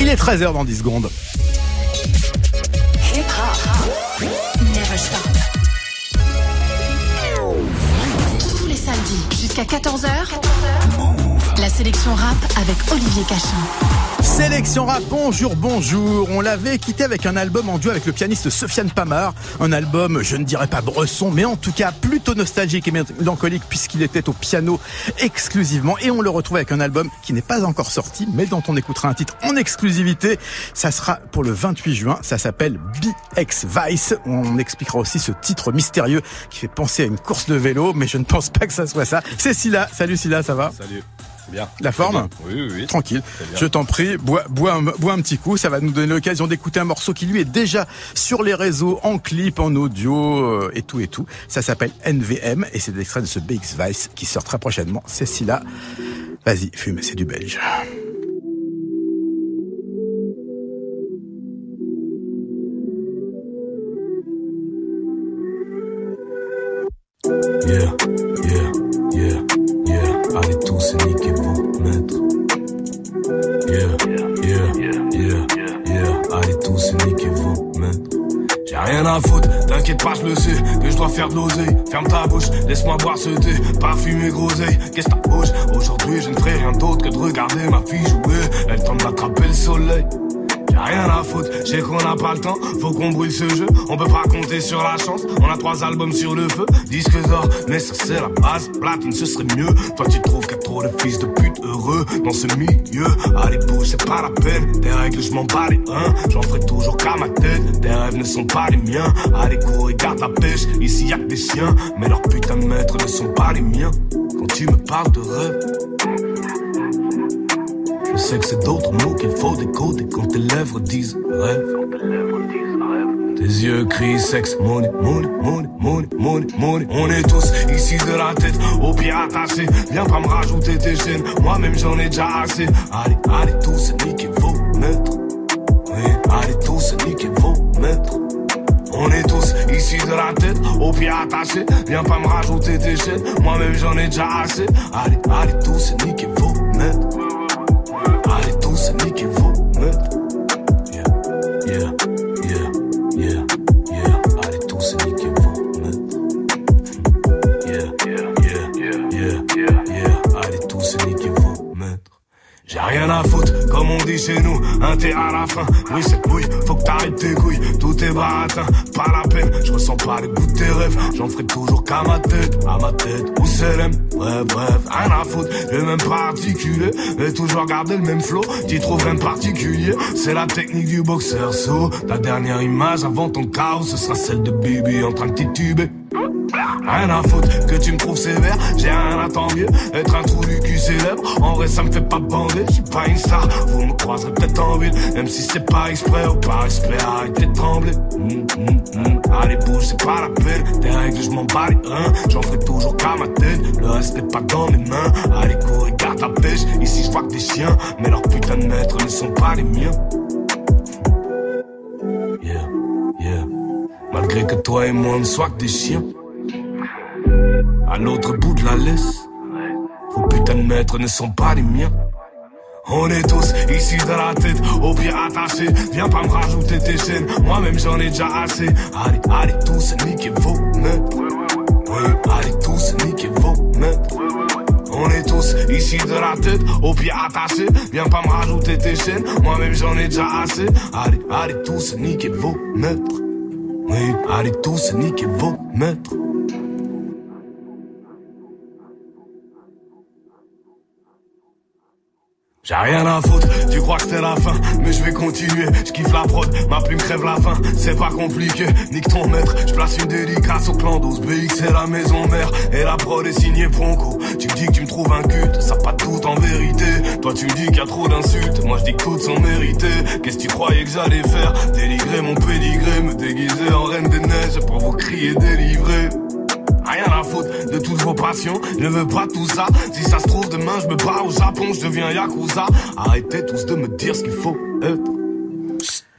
Il est 13h dans 10 secondes. Tous les samedis jusqu'à 14h. La sélection rap avec Olivier Cachin. Sélection rap, bonjour, bonjour. On l'avait quitté avec un album en duo avec le pianiste Sofiane Pamar. Un album, je ne dirais pas bresson, mais en tout cas plutôt nostalgique et mélancolique puisqu'il était au piano exclusivement. Et on le retrouve avec un album qui n'est pas encore sorti, mais dont on écoutera un titre en exclusivité. Ça sera pour le 28 juin. Ça s'appelle BX Vice. On expliquera aussi ce titre mystérieux qui fait penser à une course de vélo, mais je ne pense pas que ça soit ça. C'est Silla. Salut Silla, ça va? Salut. Bien. La forme Oui, oui, oui. Tranquille. Je t'en prie, bois, bois, un, bois un petit coup. Ça va nous donner l'occasion d'écouter un morceau qui lui est déjà sur les réseaux, en clip, en audio euh, et tout et tout. Ça s'appelle NVM et c'est l'extrait de ce BX Vice qui sort très prochainement. C'est là. Vas-y, fume, c'est du belge. Yeah, Allez tous niquer vos maîtres. Yeah, yeah, yeah, yeah. Allez tous niquer vos maîtres. J'ai rien à foutre, t'inquiète pas, je le sais, que je dois faire de. Ferme ta bouche, laisse-moi boire ce thé, parfumer groseille. Qu'est-ce ta bouche Aujourd'hui, je ne ferai rien d'autre que de regarder ma fille jouer. Elle tente d'attraper le soleil. J'ai rien à foutre, je sais qu'on n'a pas le temps, faut qu'on brûle ce jeu, on peut pas compter sur la chance, on a trois albums sur le feu, disques d'or, mais ça c'est la base, platine ce serait mieux, toi tu trouves qu'il trop de fils de pute heureux dans ce milieu, allez bouge c'est pas la peine, des règles je m'en bats les uns, j'en ferai toujours qu'à ma tête, des rêves ne sont pas les miens, allez cours et garde la pêche, ici y a que des chiens, mais leurs putains de maîtres ne sont pas les miens, quand tu me parles de rêve. Je sais que c'est d'autres mots qu'il faut décoder quand tes lèvres disent rêve. Tes yeux crient sexe, money, money, money, money, money, money. On est tous ici de la tête aux pieds attachés. Viens pas me rajouter tes chaînes, moi-même j'en ai déjà assez. Allez, allez tous niquez vos maîtres. Oui, allez tous niquez vos maîtres. On est tous ici de la tête aux pieds attachés. Viens pas me rajouter tes chaînes, moi-même j'en ai déjà assez. Allez, allez tous niquez vos maîtres. Allez Comme on dit chez nous, un thé à la fin. Oui, c'est couille, faut que t'arrêtes tes couilles, tout est baratin, pas la peine. Je ressens pas le goût de tes rêves, j'en ferai toujours qu'à ma tête, à ma tête, où c'est l'aime. Bref, bref, rien à foutre, le même particulier, mais toujours garder le même flow, t'y trouves rien particulier. C'est la technique du boxeur, so, ta dernière image avant ton chaos, ce sera celle de Bibi en train de tituber. Rien à foutre que tu me trouves sévère, j'ai rien à t'envier. Être un trou du cul célèbre, en vrai ça me fait pas bander. Je suis pas une star, vous me croiserez peut-être en ville, même si c'est pas exprès ou pas exprès. Arrêtez de trembler. Hum, hum, hum. Allez bouge, c'est pas la peine. Des règles, je m'en bats les reins. J'en ferai toujours qu'à ma tête. Le reste n'est pas dans mes mains. Allez cours et garde la pêche. Ici je vois que des chiens, mais leurs putains de maîtres ne sont pas les miens. Yeah, yeah. Malgré que toi et moi ne soit que des chiens. À l'autre bout de la laisse, vos putains de maîtres ne sont pas les miens. On est tous ici de la tête, aux pieds attachés. Viens pas me rajouter tes chaînes, moi-même j'en ai déjà assez. Allez, allez tous niquez vos maîtres. Oui, allez tous niquez vos maîtres. On est tous ici de la tête, aux pieds attachés. Viens pas me rajouter tes chaînes, moi-même j'en ai déjà assez. Allez, allez tous niquez vos maîtres. Oui, allez tous niquez vos maîtres. J'ai rien à foutre, tu crois que c'était la fin, mais je vais continuer, je kiffe la prod, ma plume crève la faim, c'est pas compliqué, nique ton maître, je place une dédicace au clan d'Os, BX c'est la maison mère, et la prod est signée Bronco, tu me dis que tu me trouves un culte, ça pas tout en vérité, toi tu me dis qu'il y a trop d'insultes, moi je dis que toutes sont méritées, qu'est-ce que tu croyais que j'allais faire, délivrer mon pédigré, me déguiser en reine des neiges, pour vous crier délivrer Rien à foutre de toutes vos passions, ne veux pas tout ça. Si ça se trouve demain, je me bats au Japon, je deviens Yakuza. Arrêtez tous de me dire ce qu'il faut être.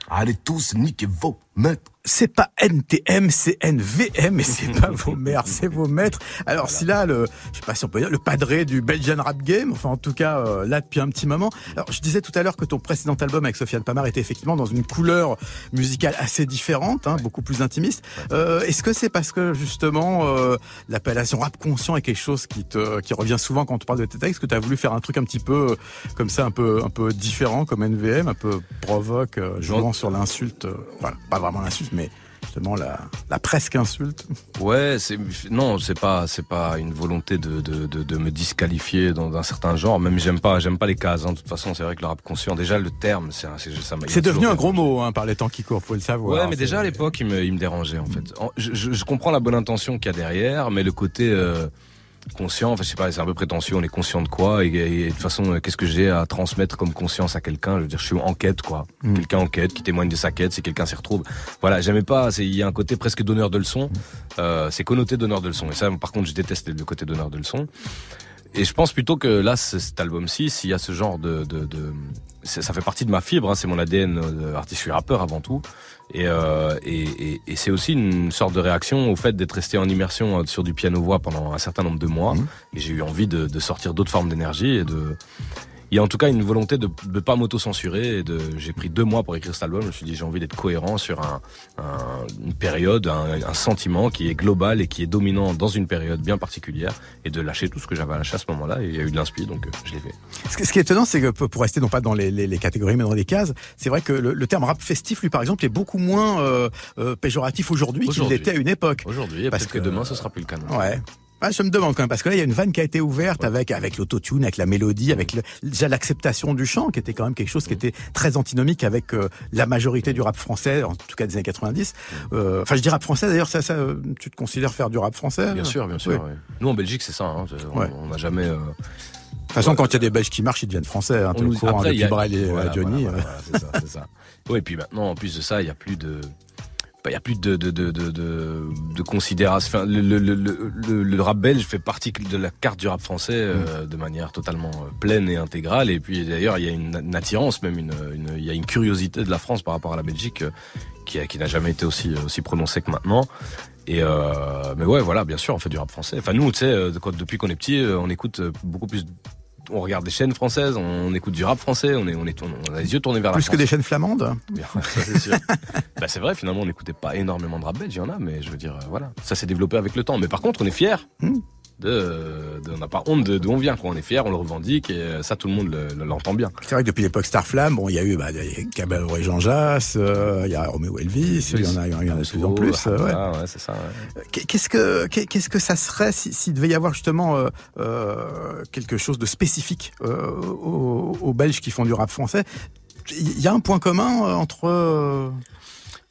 Allez tous niquer vos maîtres. C'est pas NTM, c'est NVM, et c'est pas vos mères, c'est vos maîtres. Alors si là, le, je sais pas si on peut dire, le padré du Belgian Rap Game, enfin en tout cas euh, là depuis un petit moment. Alors je disais tout à l'heure que ton précédent album avec Sofiane Pamar était effectivement dans une couleur musicale assez différente, hein, beaucoup plus intimiste. Euh, Est-ce que c'est parce que justement euh, l'appellation rap conscient est quelque chose qui te qui revient souvent quand on parle de tes textes, que tu as voulu faire un truc un petit peu comme ça, un peu un peu différent comme NVM, un peu provoque, euh, jouant sur l'insulte, euh, voilà, pas vraiment l'insulte mais justement la, la presque insulte. Ouais, c'est non, c'est pas c'est pas une volonté de, de, de, de me disqualifier dans un certain genre. Même j'aime pas j'aime pas les cases. Hein. De toute façon, c'est vrai que le rap conscient, déjà le terme, c'est c'est ça. C'est devenu un gros mot hein, par les temps qui courent, faut le savoir. Ouais, mais déjà à l'époque, il me, il me dérangeait en fait. En- Je, je, je comprends la bonne intention qu'il y a derrière, mais le côté euh, conscient, enfin je sais pas, c'est un peu prétentieux. On est conscient de quoi et, et de toute façon, euh, qu'est-ce que j'ai à transmettre comme conscience à quelqu'un? Je veux dire, je suis en quête quoi. Mm. Quelqu'un en quête qui témoigne de sa quête, si quelqu'un s'y retrouve. Voilà, j'aimais pas. c'est- Il y a un côté presque donneur de leçons. Euh, c'est connoté donneur de leçons. Et ça, par contre, je déteste le côté donneur de leçons. Et je pense plutôt que là, cet album-ci, s'il y a ce genre de, de, de c'est- ça fait partie de ma fibre, hein, c'est mon ADN euh, artiste, je suis rappeur avant tout. Et, euh, et, et, et c'est aussi une sorte de réaction au fait d'être resté en immersion euh, sur du piano-voix pendant un certain nombre de mois. Et j'ai eu envie de, de sortir d'autres formes d'énergie et de... Il y a en tout cas une volonté de ne pas m'auto-censurer. J'ai pris deux mois pour écrire cet album. Je me suis dit j'ai envie d'être cohérent sur un, un- une période, un, un sentiment qui est global et qui est dominant dans une période bien particulière et de lâcher tout ce que j'avais à lâcher à ce moment-là. Et il y a eu de l'inspi, donc euh, je l'ai fait. Ce qui- ce qui est étonnant, c'est que pour rester non pas dans les, les- les catégories mais dans les cases, c'est vrai que le, le terme rap festif, lui par exemple, est beaucoup moins euh, euh, péjoratif aujourd'hui qu'il l'était à une époque. Aujourd'hui, Parce peut-être que, que- demain ce sera plus le cas. Ouais. Ah, je me demande quand même parce que là il y a une vanne qui a été ouverte avec avec l'autotune, avec la mélodie, avec le- déjà l'acceptation du chant qui était quand même quelque chose qui était très antinomique avec euh, la majorité du rap français, en tout cas des années 90. Euh, Enfin, je dis rap français d'ailleurs, ça, ça, euh, tu te considères faire du rap français Bien sûr, bien sûr. Oui. ouais. Nous en Belgique, c'est ça. Hein. On- Ouais. N'a jamais. euh, De toute façon, quand il y a des Belges qui marchent, ils deviennent français. Hein, on nous- courant après, y a- et voilà, Johnny. voilà, voilà, c'est ça, c'est ça. Oui, et puis maintenant, en plus de ça, il y a plus de. Il y a plus de de de de considération. Enfin, le, le, le, rap belge fait partie de la carte du rap français euh, Mm. de manière totalement euh, pleine et intégrale. Et puis d'ailleurs, il y a une, une attirance, même une, une, il y a une curiosité de la France par rapport à la Belgique euh, qui, qui n'a jamais été aussi aussi prononcée que maintenant. Et euh, mais ouais, voilà, bien sûr, on fait du rap français. Enfin, nous, tu sais, depuis qu'on est petit, on écoute beaucoup plus. On regarde des chaînes françaises, on écoute du rap français, on est, on est, on a les yeux tournés vers la Plus que France. des chaînes flamandes? Bien, ça, c'est sûr. bah, c'est vrai, finalement, on n'écoutait pas énormément de rap belge, il y en a, mais je veux dire, euh, voilà, ça s'est développé avec le temps. Mais par contre, on est fiers. Hmm. De, de- on n'a pas honte d'où on vient, quoi. On est fiers, on le revendique, et euh, ça, tout le monde le- le- l'entend bien. C'est vrai que depuis l'époque Starflame, bon, il y a eu bah, Caballero et Jean Jass, euh, il y a Roméo Elvis, il y en a, y en a de plus en plus. euh, ouais. Ouais, c'est ça. ouais. Qu'est-ce que qu'est-ce que ça serait si- s'il devait y avoir justement euh, euh, quelque chose de spécifique aux, aux Belges qui font du rap français? Il y a un point commun entre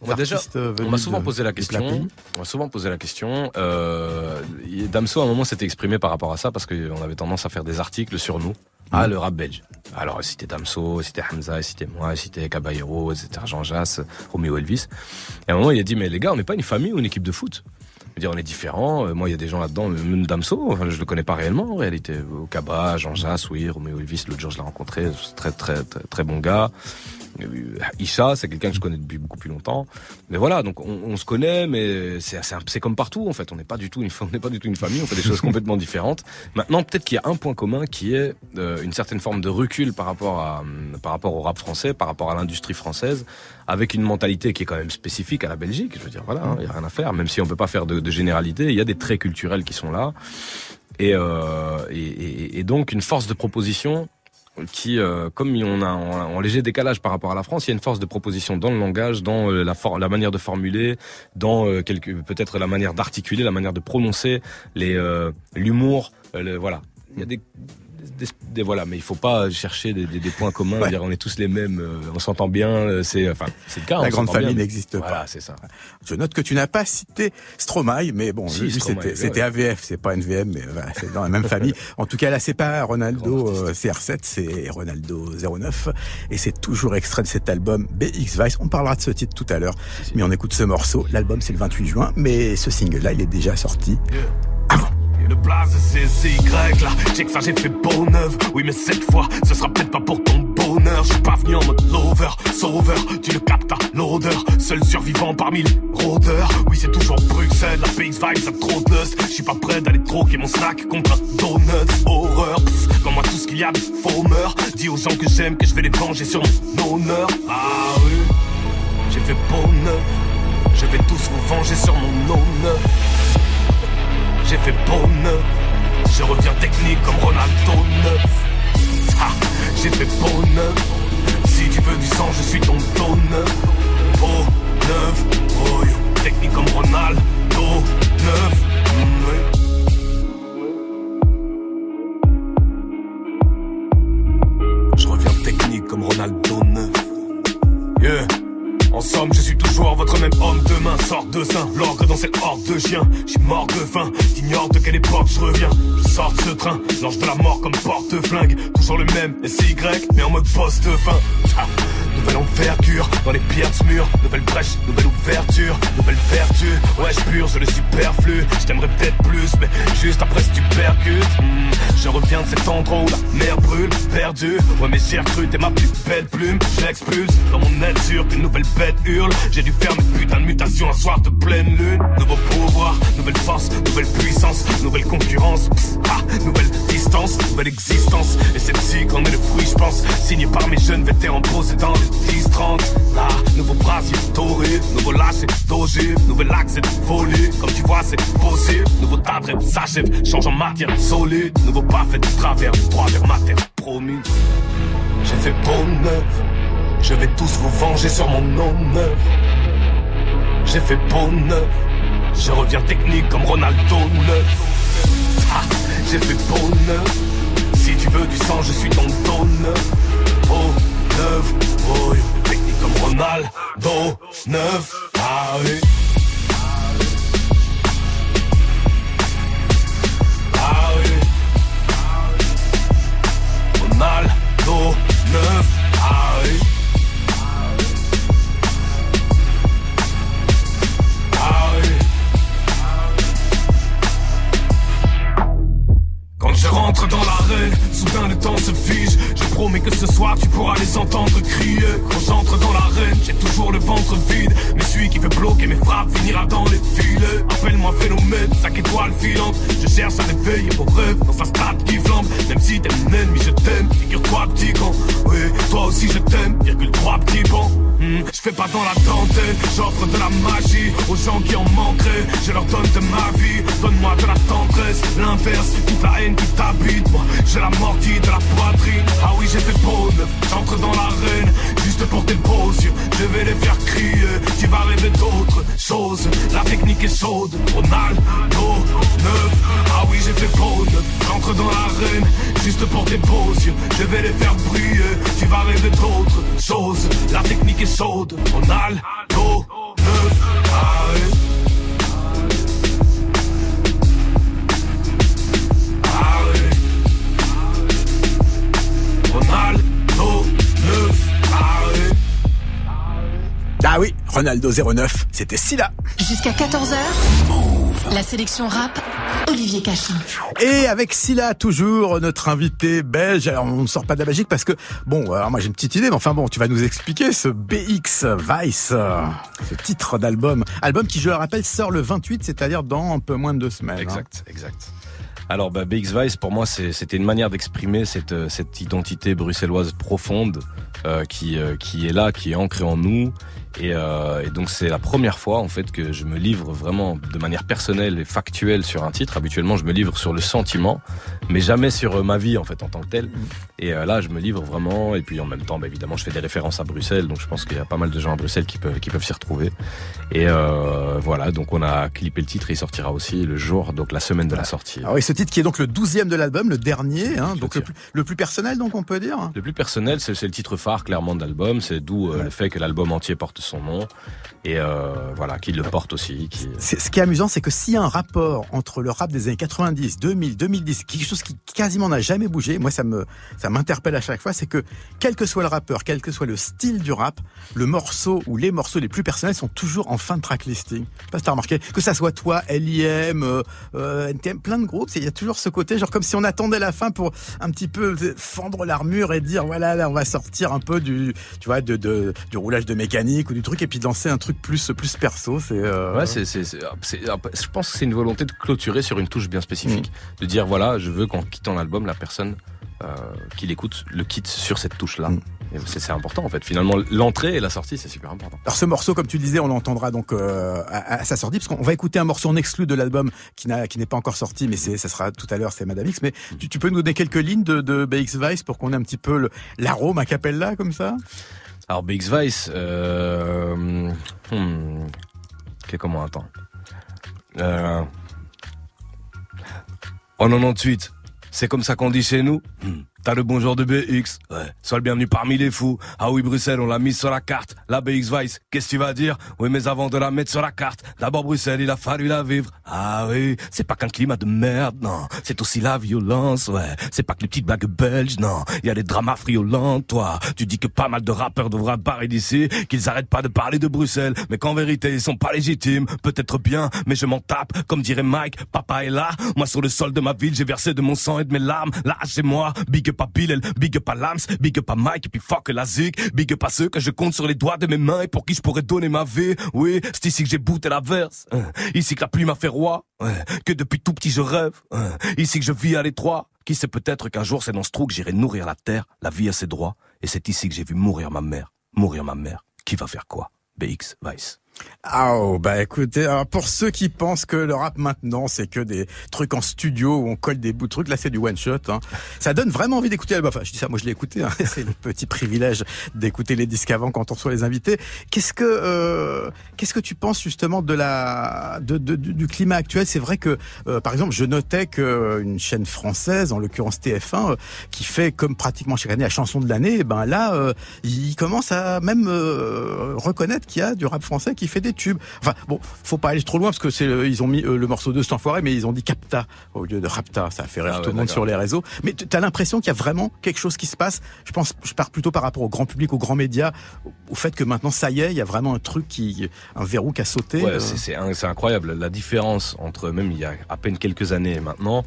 On déjà, euh, on m'a souvent posé la question. On m'a souvent posé la question. Euh, Damso, à un moment, s'était exprimé par rapport à ça parce qu'on avait tendance à faire des articles sur nous. Ah, le rap belge. Alors, c'était Damso, c'était Hamza, c'était moi, c'était Caballero, c'était Jean Jass, Romeo Elvis. Et à un moment, il a dit, mais les gars, on n'est pas une famille ou une équipe de foot. Je veux dire, on est différents. Euh, Moi, il y a des gens là-dedans, même Damso, enfin, je le connais pas réellement, en réalité. Kaba, Jean Jass, oui, Romeo Elvis, l'autre jour, je l'ai rencontré, très, très, très, très bon gars. Euh, Isha, c'est quelqu'un que je connais depuis beaucoup plus longtemps. Mais voilà, donc on, on se connaît, mais c'est comme partout en fait. On n'est pas du tout une fa- on n'est pas du tout une famille. On fait des choses complètement différentes. Maintenant, peut-être qu'il y a un point commun qui est euh, une certaine forme de recul par rapport à hum, par rapport au rap français, par rapport à l'industrie française, avec une mentalité qui est quand même spécifique à la Belgique. Je veux dire, voilà, hein, il y a rien à faire. Même si on peut pas faire de, de généralité, il y a des traits culturels qui sont là. Et, euh, et, et- et donc une force de proposition qui, euh, comme on a en, léger décalage par rapport à la France, il y a une force de proposition dans le langage, dans euh, la, for- la manière de formuler, dans euh, peut-être la manière d'articuler, la manière de prononcer, les euh, l'humour, euh, voilà. Des, voilà, mais il faut pas chercher des, des- des points communs, Ouais. dire on est tous les mêmes, euh, on s'entend bien, euh, c'est enfin c'est le cas. La grande famille n'existe pas. Voilà, c'est ça. Je note que tu n'as pas cité Stromae, mais bon, Si, c'était AVF, c'est pas NVM, mais voilà, c'est dans la même famille. En tout cas, là c'est pas Ronaldo euh, CR7, c'est Ronaldo 09, et c'est toujours extrait de cet album BX Vice. On parlera de ce titre tout à l'heure, mais on écoute ce morceau. L'album c'est le 28 juin, mais ce single-là, il est déjà sorti. Le blaze c'est CY là, check ça j'ai fait beau neuf Oui mais cette fois ce sera peut-être pas pour ton bonheur. Je suis pas venu en mode lover, sauveur. Tu le captes à l'odeur. Seul survivant parmi les rôdeurs. Oui, c'est toujours Bruxelles, la PX vibe, ça trop Je suis pas prêt d'aller troquer mon snack contre un donut. Horreur, comme moi tout ce qu'il y a de faux. Dis aux gens que j'aime que je vais les venger sur mon honneur. Ah oui, j'ai fait bonheur. Je vais tous vous venger sur mon honneur. J'ai fait bonheur. Je reviens technique comme Ronaldo 9. Ah, j'ai fait bonheur. Si tu veux du sang, je suis ton donneur. Oh, neuf, oh, technique comme Ronaldo 9. Je reviens technique comme Ronaldo 9. Yeah. En somme, je suis toujours votre même homme. Demain Sort de sein, l'orgue dans cette horde de chiens J'suis mort de faim, t'ignores de quelle époque je reviens. Je sors de ce train, l'ange de la mort comme porte-flingue Toujours le même, SY, mais en mode poste fin Nouvelle envergure, dans les pierres de mur. Nouvelle brèche, nouvelle ouverture Nouvelle vertu, ouais je purge le superflu. Je t'aimerais peut-être plus, mais juste après si tu percutes hmm, Je reviens de cet endroit où la mer brûle Perdu, ouais mais j'ai recru t'es ma plus belle plume. J'expulse dans mon nature qu'une nouvelle bête hurle J'ai dû faire mes putains de mutations un soir de pleine lune. Nouveau pouvoir, nouvelle force, nouvelle puissance Nouvelle concurrence, ah, nouvelle distance, nouvelle existence. Et c'est ici qu'on est le fruit je pense Signé par mes jeunes vétérans posés dans 10-30 Ah, nouveau brasier doré, nouveau lâché d'ogive. Nouvel accès folie, comme tu vois c'est possible. Nouveau tas s'achève, change en matière solide. Nouveau pas fait de travers, droit vers ma terre. Promis. J'ai fait bonheur je vais tous vous venger sur mon honneur. J'ai fait bonheur. Je reviens technique comme Ronaldo 9. Ah, j'ai fait bonheur. Si tu veux du sang, je suis ton donneur. Oh, neuf, oh, technique comme Ronaldo 9. Ah oui. Ah oui. Ronaldo 9. Je rentre dans l'arène, soudain le temps se fige. Je promets que ce soir tu pourras les entendre crier. Quand j'entre dans l'arène, j'ai toujours le ventre vide. Mais celui qui veut bloquer mes frappes finira dans les filets. Appelle-moi phénomène, 5 étoiles filantes. Je cherche à réveiller vos rêves dans sa stade qui flambe. Même si t'es mon ennemi, je t'aime. Figure-toi, petit con. Oui, toi aussi je t'aime. Virgule 3 petits bons. Hmm, je fais pas dans la dentelle, j'offre de la magie aux gens qui en manqueraient. Je leur donne de ma vie, donne-moi de la tendresse. L'inverse, toute la haine qui t'habite, moi j'ai la mordie de la poitrine. Ah oui, j'ai fait beau neuf, j'entre dans l'arène, juste pour tes beaux yeux. Je vais les faire crier, tu vas rêver d'autres choses. La technique est chaude, Ronaldo neuf. Ah oui, j'ai fait beau neuf, j'entre dans l'arène, juste pour tes beaux yeux. Je vais les faire briller, tu vas rêver d'autres choses. La technique est chaude. Ah oui. Ah oui, Ronaldo 09, c'était Silla. Jusqu'à 14h, la sélection rap, Olivier Cachin. Et avec Silla, toujours notre invité belge. Alors, on ne sort pas de la magique parce que, bon, alors moi j'ai une petite idée, mais enfin bon, tu vas nous expliquer ce BX Vice, ce titre d'album. Album qui, je le rappelle, sort le 28, c'est-à-dire dans un peu moins de deux semaines. Exact, exact. Alors, bah, BX Vice, pour moi, c'était une manière d'exprimer cette, euh, cette identité bruxelloise profonde euh, qui, euh, qui est là, qui est ancrée en nous et, euh, et, donc c'est la première fois en fait que je me livre vraiment de manière personnelle et factuelle sur un titre. Habituellement, je me livre sur le sentiment, mais jamais sur euh, ma vie en fait en tant que tel. Et euh, là, je me livre vraiment. Et puis en même temps, bah, évidemment, je fais des références à Bruxelles, donc je pense qu'il y a pas mal de gens à Bruxelles qui peuvent qui peuvent s'y retrouver. Et euh, voilà, donc on a clippé le titre. Et il sortira aussi le jour, donc la semaine de la sortie. Ah oui, ce titre qui est donc le douzième de l'album, le dernier, hein, donc le plus, le plus, personnel, donc on peut dire. Le plus personnel, c'est le titre phare clairement de l'album. C'est d'où euh, le fait que l'album entier porte son nom et euh, voilà, qui le porte aussi. Ce qui est amusant, c'est que s'il y a un rapport entre le rap des années 90, 2000, 2010, quelque chose qui quasiment n'a jamais bougé, moi ça me ça m'interpelle à chaque fois, c'est que quel que soit le rappeur, quel que soit le style du rap, le morceau ou les morceaux les plus personnels sont toujours en fin de track listing. Je sais pas si t'as remarqué, que ça soit toi, L.I.M., euh, NTM, plein de groupes, il y a toujours ce côté, genre comme si on attendait la fin pour un petit peu fendre l'armure et dire voilà, là, on va sortir un peu du, tu vois, de du roulage de mécanique ou du truc et puis de lancer un truc plus plus perso. C'est euh... ouais, c'est c'est je pense que c'est une volonté de clôturer sur une touche bien spécifique, mm. de dire voilà, je veux qu'en quittant l'album, la personne euh, qui l'écoute le quitte sur cette touche là. Mm. C'est important en fait. Finalement, l'entrée et la sortie, c'est super important. Alors ce morceau, comme tu disais, on l'entendra donc euh, à, sa sortie, parce qu'on va écouter un morceau en exclu de l'album qui n'a qui n'est pas encore sorti, mais c'est ça sera tout à l'heure, c'est Madame X. Mais tu, peux nous donner quelques lignes de, de BX Vice pour qu'on ait un petit peu l'arôme à capella comme ça? Alors BX Vice, euh, hmm, comment attends euh, En 98, c'est comme ça qu'on dit chez nous. Hmm. T'as le bonjour de BX. Ouais. Sois le bienvenu parmi les fous. Ah oui, Bruxelles, on l'a mise sur la carte. La BX Vice, qu'est-ce que tu vas dire? Oui, mais avant de la mettre sur la carte, d'abord Bruxelles, il a fallu la vivre. Ah oui, c'est pas qu'un climat de merde, non. C'est aussi la violence, ouais. C'est pas que les petites blagues belges, non. Y a des dramas friolents, toi. Tu dis que pas mal de rappeurs devraient barrer d'ici, qu'ils arrêtent pas de parler de Bruxelles, mais qu'en vérité, ils sont pas légitimes. Peut-être bien, mais je m'en tape. Comme dirait Mike, papa est là. Moi, sur le sol de ma ville, j'ai versé de mon sang et de mes larmes. Là, c'est moi. Big up à Bill, big up à Lams, big up à Mike, et puis fuck la zig, big up à ceux que je compte sur les doigts de mes mains et pour qui je pourrais donner ma vie. Oui, c'est ici que j'ai bouté la verse, hein. ici que la pluie m'a fait roi, que depuis tout petit je rêve, hein. ici que je vis à l'étroit. Qui sait peut-être qu'un jour c'est dans ce trou que j'irai nourrir la terre, la vie a ses droits, et c'est ici que j'ai vu mourir ma mère. Mourir ma mère. Qui va faire quoi? BX Vice. Ah oh, bah écoutez, pour ceux qui pensent que le rap maintenant c'est que des trucs en studio où on colle des bouts de trucs, là c'est du one shot. Hein. Ça donne vraiment envie d'écouter. Enfin, je dis ça, moi je l'ai écouté. Hein. c'est le petit privilège d'écouter les disques avant quand on reçoit les invités. Qu'est-ce que euh, qu'est-ce que tu penses justement de la de, du climat actuel? C'est vrai que euh, par exemple, je notais qu'une chaîne française, en l'occurrence TF1, euh, qui fait comme pratiquement chaque année la chanson de l'année, ben là, euh, il commence à même reconnaître qu'il y a du rap français qui fait des tubes. Enfin, bon, faut pas aller trop loin parce que c'est ils ont mis euh, le morceau de cet enfoiré, mais ils ont dit Capta au lieu de Rapta. Ça a fait rire ah tout le monde sur les réseaux. Mais tu as l'impression qu'il y a vraiment quelque chose qui se passe. Je pense, je pars plutôt par rapport au grand public, aux grands médias, au fait que maintenant, ça y est, il y a vraiment un truc qui, un verrou qui a sauté. Ouais, euh. c'est incroyable. La différence entre même il y a à peine quelques années et maintenant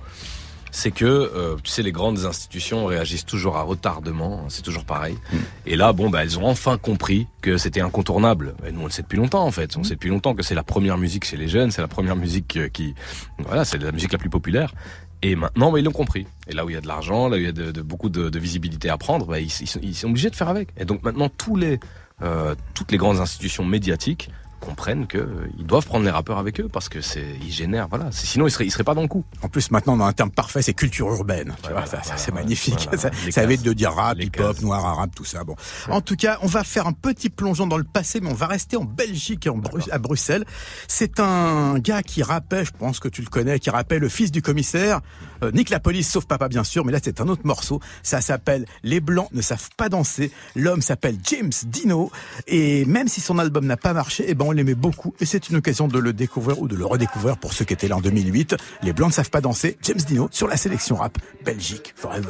c'est que euh, tu sais les grandes institutions réagissent toujours à retardement, c'est toujours pareil. Mm. Et là, bon, bah, elles ont enfin compris que c'était incontournable. Et nous, on le sait depuis longtemps en fait. On mm. sait depuis longtemps que c'est la première musique chez les jeunes, c'est la première musique euh, qui, voilà, c'est la musique la plus populaire. Et maintenant, bah, ils l'ont compris. Et là où il y a de l'argent, là où il y a de, beaucoup de, de, visibilité à prendre, bah, ils, sont, ils, sont, obligés de faire avec. Et donc maintenant, tous les, euh, toutes les grandes institutions médiatiques comprennent qu'ils doivent prendre les rappeurs avec eux parce que c'est ils génèrent voilà. Sinon ils seraient ils seraient pas dans le coup. En plus maintenant a un terme parfait c'est culture urbaine. Tu vois, ça, c'est magnifique. ça, ça évite de dire rap hip hop noir arabe tout ça. Bon. En tout cas on va faire un petit plongeon dans le passé mais on va rester en Belgique et en à Bruxelles. C'est un gars qui rappelle je pense que tu le connais qui rappelle le fils du commissaire euh, Nick la police sauf papa bien sûr mais là c'est un autre morceau. Ça s'appelle les blancs ne savent pas danser. L'homme s'appelle James Dino. Et même si son album n'a pas marché et eh ben on l'aimait beaucoup et c'est une occasion de le découvrir ou de le redécouvrir pour ceux qui étaient là en 2008. Les Blancs ne savent pas danser. James Dino sur la sélection rap Belgique Forever.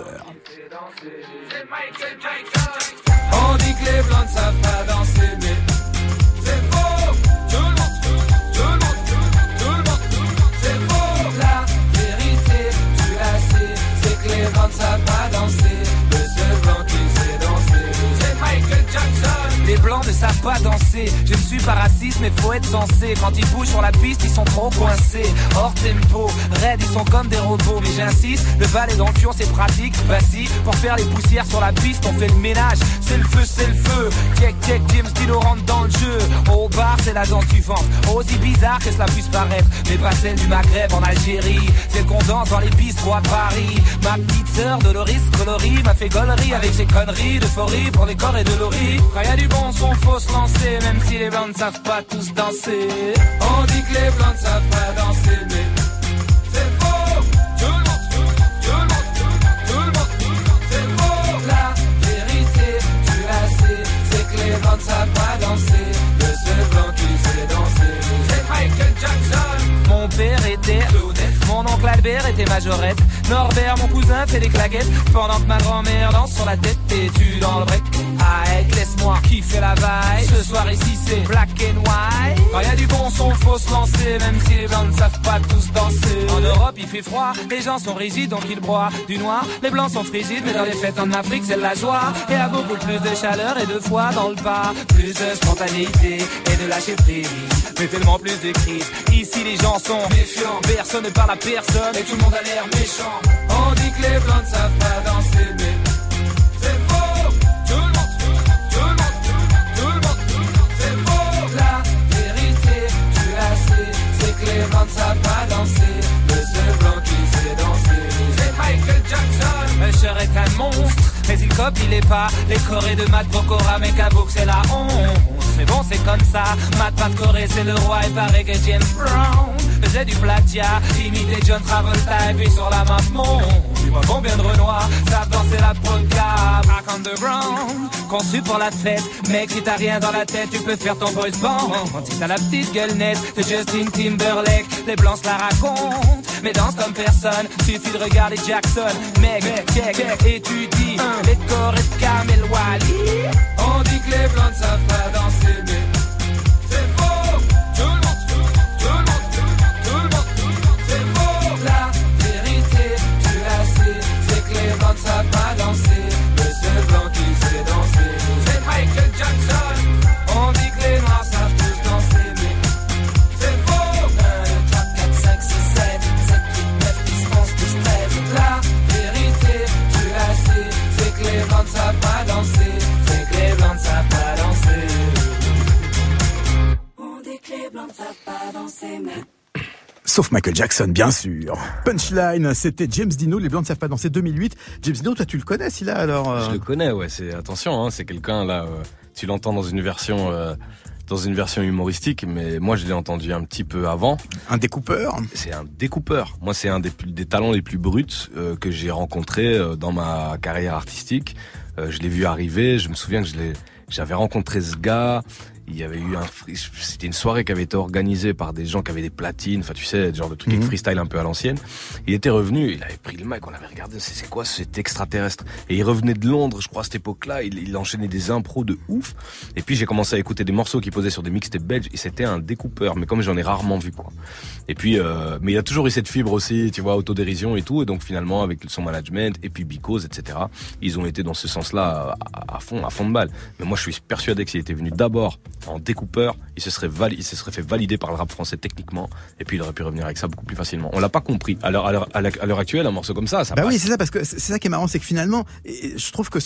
On dit que les Blancs ne savent pas danser, mais c'est faux. Tout le monde, tout le monde, tout le monde, c'est faux. La vérité, tu la sais, c'est que les Blancs ne savent pas danser. Les blancs ne savent pas danser. Je ne suis pas raciste, mais faut être sensé. Quand ils bougent sur la piste, ils sont trop coincés. Hors tempo, raid, ils sont comme des robots. Mais j'insiste, le balai dans le fion, c'est pratique. Bah si, pour faire les poussières sur la piste, on fait le ménage. C'est le feu, c'est le feu. Check, check, James Dino rentre dans le jeu. Au bar, c'est la danse du ventre. Aussi bizarre que cela puisse paraître. Mais pas celle du Maghreb en Algérie. C'est qu'on danse dans les bistrots à Paris. Ma petite sœur Doloris coloris m'a fait gollerie avec ses conneries de forie pour les corps et de l'ori. Quand du bon son faut se lancer, même si les blancs ne savent pas tous danser. On dit que les blancs ne savent pas danser, mais Mon père était Mon oncle Albert était majorette. Norbert, mon cousin, fait des claquettes. Pendant que ma grand-mère danse sur la tête, et tu dans le break? Arrête, laisse-moi kiffer la vaille. Ce soir ici, c'est black and white. Quand y a du bon son, faut se lancer. Même si les blancs ne savent pas tous danser. En Europe, il fait froid. Les gens sont rigides, donc ils broient du noir. Les blancs sont frigides, mais dans les fêtes en Afrique, c'est la joie. Et a beaucoup plus de chaleur et de foi dans le pas. Plus de spontanéité et de lâcher prise. Mais tellement plus de crise. Ici, les gens sont méfiants. Personne ne parle à personne et tout le monde a l'air méchant. On dit que les blancs savent pas danser, mais c'est faux. Tout le monde, tout le monde, tout le monde, tout c'est faux. La vérité, tu la c'est que les blancs savent pas danser. Le seul blanc qui sait danser, c'est Michael Jackson. Est un monstre, mais il copie les pas. Les chorés de Matt Pokora, mais que c'est la honte. Mais bon, c'est comme ça. Matt Corée, c'est le roi. Il paraît que James Brown faisait du plagiat. Imité John Travolta et puis sur la map, mon. Dis-moi combien de Renoir savent danser la polka. Back underground, conçu pour la fête. Mec, si t'as rien dans la tête, tu peux faire ton boys band. Si t'as la petite gueule nette de Justin Timberlake, les blancs la racontent. Mais danse comme personne, suffit de regarder Jackson. Mec, check, check, étudie les corps et de Kamel Wally. On dit que les blancs savent pas Sauf Michael Jackson, bien sûr. Punchline, c'était James Dino, les Blancs ne savent pas danser 2008. James Dino, toi tu le connais, là alors euh? Je le connais, ouais. C'est attention, hein, c'est quelqu'un là. euh, tu l'entends dans une version, euh, dans une version humoristique, mais moi je l'ai entendu un petit peu avant. Un découpeur? C'est un découpeur. Moi, c'est un des, talents les plus bruts euh, que j'ai rencontré euh, dans ma carrière artistique. Euh, je l'ai vu arriver. Je me souviens que j'avais rencontré ce gars. Il y avait eu un, c'était une soirée qui avait été organisée par des gens qui avaient des platines. Enfin, tu sais, genre de trucs avec freestyle un peu à l'ancienne. Il était revenu. Il avait pris le mic. On avait regardé. C'est, quoi cet extraterrestre? Et il revenait de Londres, je crois, à cette époque-là. Il, il enchaînait des impros de ouf. Et puis j'ai commencé à écouter des morceaux qu'il posait sur des mixtapes belges. Et c'était un découpeur. Mais comme j'en ai rarement vu, quoi. Et puis, euh, mais il a toujours eu cette fibre aussi, tu vois, autodérision et tout. Et donc finalement, avec son management et puis Bicose, etc., ils ont été dans ce sens-là à, à fond, à fond de balle. Mais moi, je suis persuadé que s'il était venu d'abord en découpeur, il se serait il se serait fait valider par le rap français techniquement. Et puis il aurait pu revenir avec ça beaucoup plus facilement. On l'a pas compris. À l'heure, actuelle, un morceau comme ça, ça Bah passe. oui, c'est ça, parce que c'est ça qui est marrant, c'est que finalement, je trouve que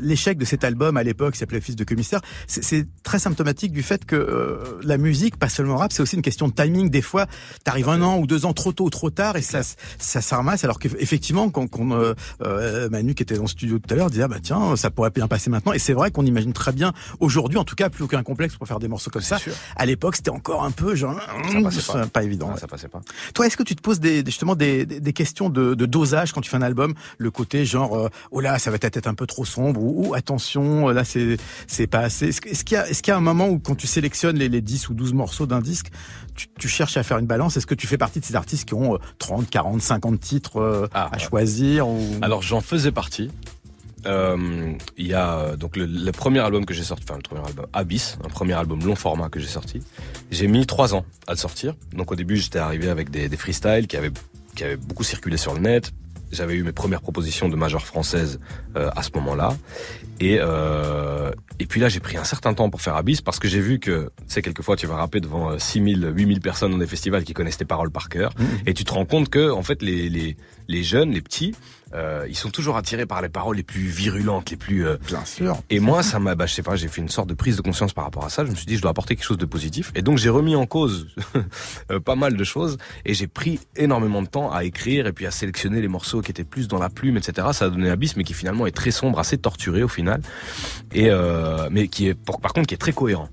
l'échec de cet album à l'époque, qui s'appelait Fils de commissaire, c'est, très symptomatique du fait que euh, la musique, pas seulement le rap, c'est aussi une question de timing. Des fois, t'arrives un an ou deux ans trop tôt ou trop tard et ça, ça. Alors qu'effectivement, quand, quand euh, euh, Manu qui était dans le studio tout à l'heure disait ah bah tiens, ça pourrait bien passer maintenant. Et c'est vrai qu'on imagine très bien aujourd'hui, en tout cas, plus aucun complexe pour faire des morceaux comme ça. sûr. À l'époque, c'était encore un peu genre, Ça passait pas. pas évident. Ouais. ça passait pas. Toi, est-ce que tu te poses des, justement des, questions de, de dosage quand tu fais un album? Le côté genre, euh, oh là, ça va peut-être être un peu trop sombre, ou, ou, attention, là, c'est c'est pas assez. Est-ce, qu'il y a, est-ce qu'il y a un moment où quand tu sélectionnes les, les 10 ou 12 morceaux d'un disque, tu, tu cherches à faire une balance? Est-ce que tu fais partie de ces artistes qui ont euh, 30, 40, 50 titres euh, Ah, à choisir ou... Alors j'en faisais partie. Euh, Il y a euh, donc le, le premier album que j'ai sorti, enfin le premier album Abyss, un premier album long format que j'ai sorti. J'ai mis trois ans à le sortir. Donc au début j'étais arrivé avec des, des freestyles qui avaient qui avaient beaucoup circulé sur le net. J'avais eu mes premières propositions de major française euh, à ce moment-là. Et, euh, et puis là, j'ai pris un certain temps pour faire Abyss parce que j'ai vu que, tu sais, quelquefois, tu vas rapper devant euh, 6000, 8000 personnes dans des festivals qui connaissent tes paroles par cœur. Et tu te rends compte que, en fait, les, les, les jeunes, les petits, euh, ils sont toujours attirés par les paroles les plus virulentes, les plus... euh, Bien sûr. et moi, ça m'a, bah, je sais pas, j'ai fait une sorte de prise de conscience par rapport à ça. Je me suis dit, je dois apporter quelque chose de positif. Et donc, j'ai remis en cause euh, pas mal de choses. Et j'ai pris énormément de temps à écrire et puis à sélectionner les morceaux qui étaient plus dans la plume, etc. Ça a donné Abyss, mais qui finalement est très sombre, assez torturé au final. Et, euh, mais qui est, par contre, qui est très cohérent.